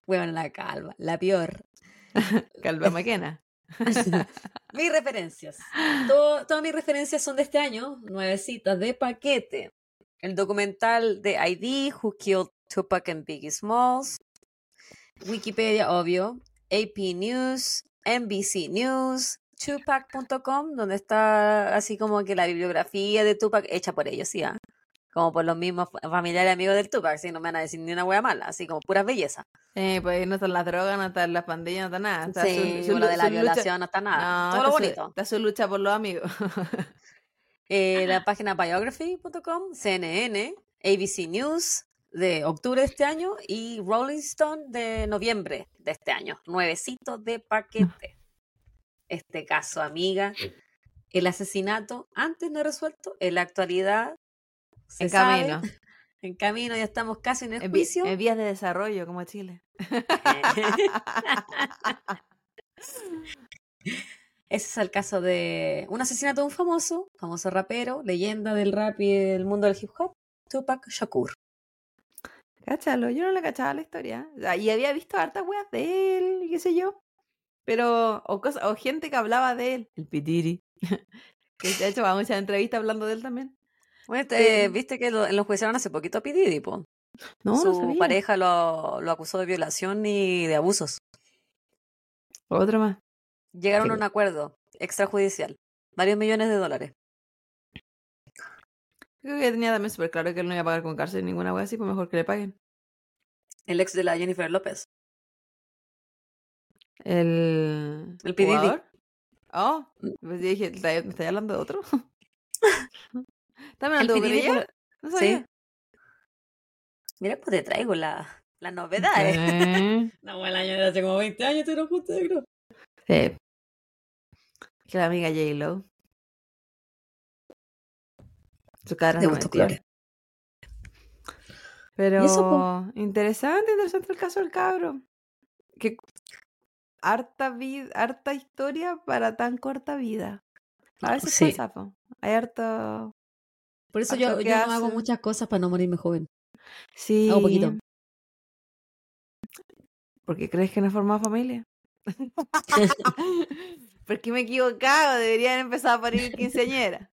Bueno, la calva, la peor. Calva Maquena. mis referencias. Todo- todas mis referencias son de este año, nuevecitas de paquete. El documental de ID, Who Killed Tupac and Biggie Smalls. Wikipedia, obvio. AP News, NBC News, Tupac.com, donde está así como que la bibliografía de Tupac hecha por ellos, ¿sí? ah? Como por los mismos fa- familiares amigos del Tupac, así no me van a decir ni una wea mala, así como puras belleza. Eh, pues ahí no están las drogas, no están las pandillas, no está nada. Está Sí, su lo de la su lucha- violación no está nada. No, Todo lo su- bonito. Está su lucha por los amigos. Eh, la página biography.com, CNN, ABC News de octubre de este año y Rolling Stone de noviembre de este año. Nuevecito de paquete. Este caso, amiga, el asesinato antes no resuelto, en la actualidad se en sabe, camino. en camino, ya estamos casi en el En, juicio. en vías de desarrollo, como Chile. Ese es el caso de un asesinato de un famoso, famoso rapero, leyenda del rap y del mundo del hip hop, Tupac Shakur. Cáchalo, yo no le cachaba la historia. O sea, y había visto hartas weas de él, y qué sé yo. Pero, o, cosa, o gente que hablaba de él. El Pitiri. que de hecho va a muchas entrevistas hablando de él también. Bueno, te- Eh, viste que lo, lo juiciaron hace poquito a P. Diddy, po. No, no Su sabía. pareja lo, lo acusó de violación y de abusos. Otro más. Llegaron Sí. a un acuerdo extrajudicial, varios millones de dólares. Creo que tenía también súper claro que él no iba a pagar con cárcel ninguna wea así, pues mejor que le paguen. El ex de la Jennifer López. El. El jugador. Oh, pues dije, ¿está- ¿me estáis hablando de otro? ¿Estás hablando Diddy, ella? pero- No sabía. Sí. Mira, pues te traigo la, las novedades. Sí. No, el año de hace como 20 años, te lo justo, creo. Sí. Que la amiga J-Lo. Cara De. Pero eso, interesante, interesante el caso del cabro. Que harta vida, harta historia para tan corta vida. A veces Sí. pasa, po. Hay harto. Por eso Harto yo, yo no hago muchas cosas para no morirme joven. Sí. Hago poquito. ¿Por qué crees que no he formado familia? Porque me he equivocado, deberían empezar a parir quinceañera.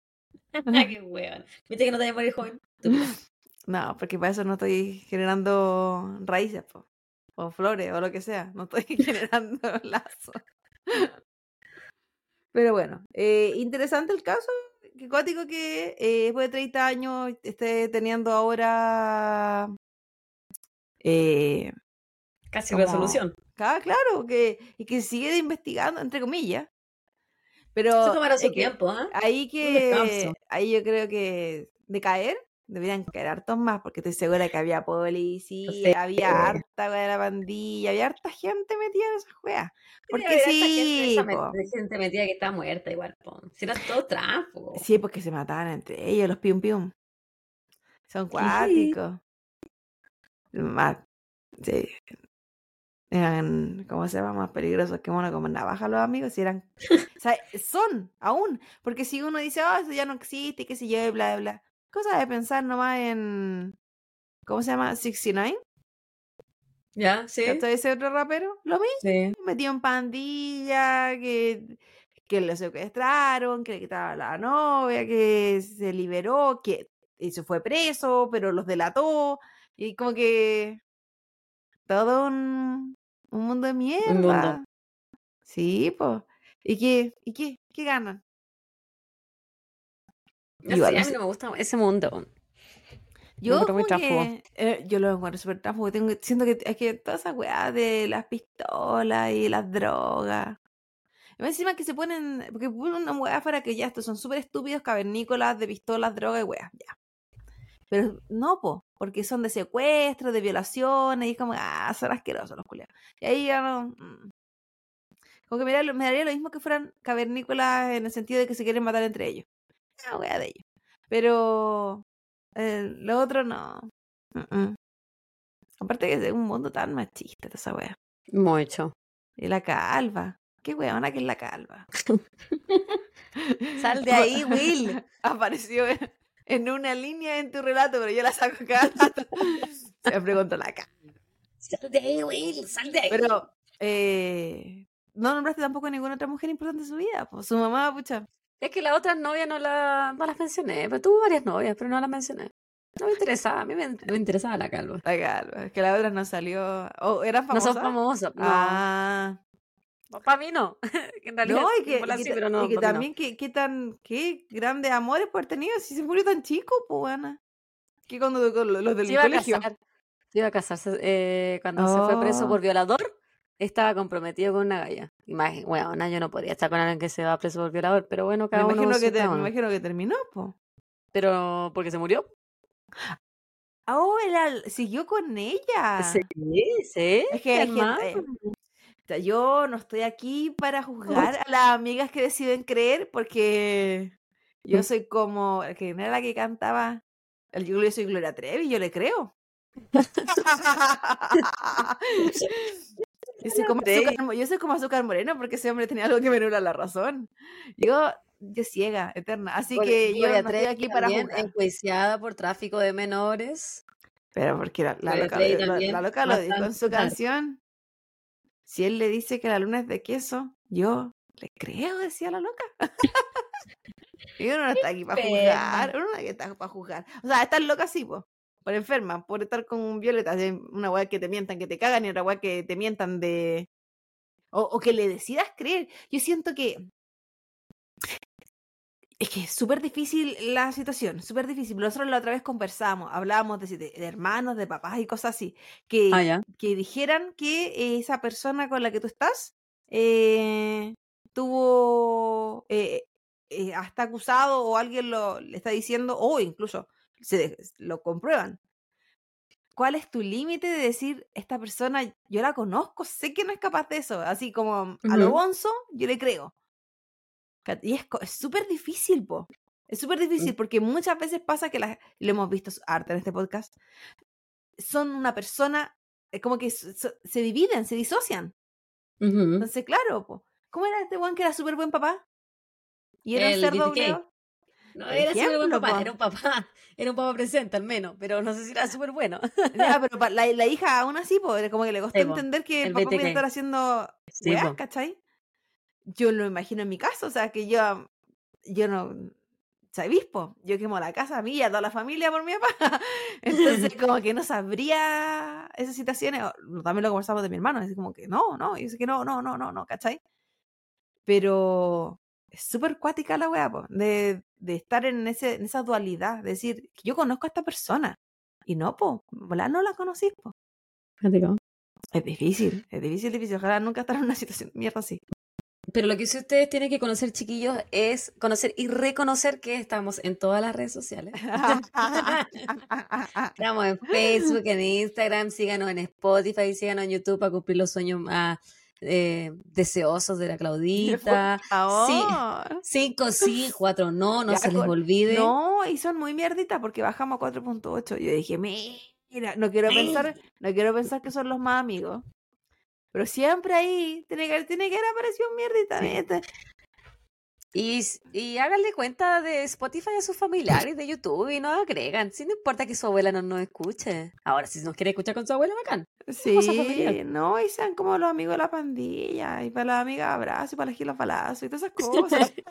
Qué hueón. ¿Viste que no te voy a morir joven? No, porque para eso no estoy generando raíces, po, o flores, o lo que sea. No estoy generando lazos. Pero bueno, eh, interesante el caso. Qué cuático que eh, después de 30 años esté teniendo ahora. Eh, Casi Como- resolución. ah, claro, que, y que sigue investigando, entre comillas. Pero tomará su tiempo, ¿ah? ahí que ahí yo creo que de caer deberían caer hartos más porque estoy segura que había policía, Sí. había harta wea de la pandilla, había harta gente metida en esas juegas. Porque haber harta sí, gente, esa gente metida que está muerta igual, po. Si eran todos trampo. sí, porque se mataban entre ellos los pium pium. Son cuáticos. Más, sí. Eran, ¿cómo se llama? Más peligrosos que uno como navaja los amigos. Y eran, o sea, son aún. Porque si uno dice, oh, eso ya no existe, qué sé yo, y bla, bla. Cosa de pensar nomás en, ¿cómo se llama? 69. ¿Ya? Sí. ¿Cachai? Ese otro rapero. Lo mismo, Sí. metido en pandilla, que, que lo secuestraron, que le quitaban la novia, que se liberó, que se fue preso, pero los delató. Y como que todo un, un mundo de mierda. Un mundo. Sí, pues. ¿Y qué? ¿Y qué? ¿Qué ganan? No Igual, sé, no a mí no me gusta ese mundo. Yo, como tránsfugo. que, eh, yo lo encuentro súper tránsfugo. Tengo, siento que es que toda esa weá de las pistolas y las drogas. Y encima que se ponen, porque ponen una weá para que ya estos son súper estúpidos cavernícolas de pistolas, drogas y weá, ya. Pero no, po, porque son de secuestro, de violaciones, y es como, ah, son asquerosos los culiados. Y ahí ya no. mm. Como que me daría, lo- me daría lo mismo que fueran cavernícolas en el sentido de que se quieren matar entre ellos. Ah, wea de ellos. Pero eh, lo otro no. Aparte que es un mundo tan machista esa wea. Mucho. Y la calva. Qué weona que es la calva. Sal de ahí, Will. Apareció en- una línea en tu relato, pero yo la saco cada rato. Siempre contra la calva. Sal de ahí, Will. Sal de ahí. Pero eh, no nombraste tampoco a ninguna otra mujer importante en su vida. Pues su mamá, pucha. Es que las otras novias no, la, no las mencioné. Pero tuvo varias novias, pero no las mencioné. No me interesaba. A mí me, me interesaba la calva. La calva. Es que la otra no salió. ¿O eran No famosas? son famosas. No. Ah. Para mí no. En realidad No, y sí, que, y que ta- pero no, y que mí no. también qué, tan, qué grandes amores por haber tenido, si se murió tan chico, pues Ana. Que cuando los del Se iba a colegio. casar. Se iba a casarse eh, cuando se fue preso Oh. por violador. Estaba comprometido con una galla. Imagínate, bueno, yo no podría estar con alguien que se va preso por violador, pero bueno, Me cada uno imagino, que te- me imagino que terminó, pues. Pero porque se murió. Ah, Oh, él siguió con ella. Sí, sí. Es que hay gente- O sea, yo no estoy aquí para juzgar a las amigas que deciden creer, porque yo soy como, que no era la que cantaba, el yo, soy Gloria Trevi, yo le creo. yo, soy como azúcar, mo- yo soy como azúcar moreno porque ese hombre tenía algo que me nula la razón. Yo, yo ciega, eterna. Así Gloria- que yo no estoy Trevi aquí para juzgar. enjuiciada por tráfico de menores. Pero porque la, loca, la, loca lo dijo en su canción. Si él le dice que la luna es de queso, yo le creo, decía la loca. y uno no está aquí para juzgar. Uno no está para juzgar. O sea, están locas sí, po, por enferma, por estar con Violeta. de Una weá que te mientan, que te cagan, y otra weá que te mientan de. O, o que le decidas creer. Yo siento que. Es que es súper difícil la situación, súper difícil. Nosotros la otra vez conversamos, hablábamos de, de- de hermanos, de papás y cosas así, que, Ah, ya. que dijeran que esa persona con la que tú estás eh, tuvo, eh, eh, hasta acusado o alguien lo le está diciendo, o incluso se lo comprueban. ¿Cuál es tu límite de decir, esta persona, yo la conozco, sé que no es capaz de eso? Así como a lo bonzo, yo le creo. Y es súper difícil, po. Es súper difícil porque muchas veces pasa que las, lo hemos visto harto en este podcast, son una persona, eh, como que so- se dividen, se disocian. Ujú. Entonces, claro, po. ¿cómo era este weón que era súper buen papá? Y era un El cerdo obreo? No, era súper buen papá, po. era un papá, era un papá presente al menos, pero no sé si era súper bueno. Ya, pero la, la hija aún así, po, como que le costó Sí, entender que el El papá podía estar haciendo Sí, weas. ¿cachai? Yo lo imagino en mi caso, o sea, que yo, yo no, ¿sabéis? Yo quemo la casa mía, toda la familia por mi papá. Entonces, como que no sabría esas situaciones. También lo conversamos de mi hermano, así como que no, no, y dice que no, no, no, no, no, ¿cachai? Pero es súper cuática la wea, po, de, de estar en, ese, en esa dualidad, de decir, yo conozco a esta persona. Y no, po, volá, no la conocí, po. Es difícil, es difícil, difícil. Ojalá nunca estar en una situación de mierda así. Pero lo que sí ustedes tienen que conocer, chiquillos, es conocer y reconocer que estamos en todas las redes sociales. Estamos en Facebook, en Instagram, síganos en Spotify, síganos en YouTube para cumplir los sueños más eh, deseosos de la Claudita. Sí, cinco sí, cuatro no, no Ya, se les olvide. No, y son muy mierditas porque bajamos a 4.8. Yo dije, mira, no quiero pensar, no quiero pensar que son los más amigos. Pero siempre ahí tiene que, tiene que haber aparecido un mierdita. ¿viste? Y, y háganle cuenta de Spotify a sus familiares de YouTube y nos agregan. Si no importa que su abuela no nos escuche. Ahora, si nos quiere escuchar con su abuela, bacán. Sí, no, y sean como los amigos de la pandilla, y para las amigas abrazos, y para las gilas y todas esas cosas.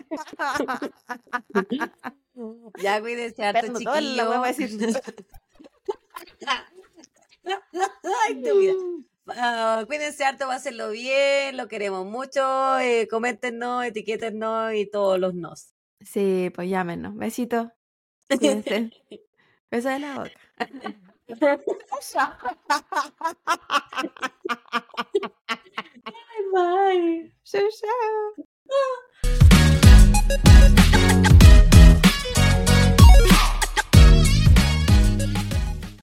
Ya cuídense harto, Esperando toda la va a decir. Ay, estúpida. Ah, cuídense harto, pásenlo bien, lo queremos mucho. Eh, coméntenos, etiquétenos y todos los nos. Sí, pues llámenos. Besitos. Cuídense. Beso de la boca. Bye. Chao, chao.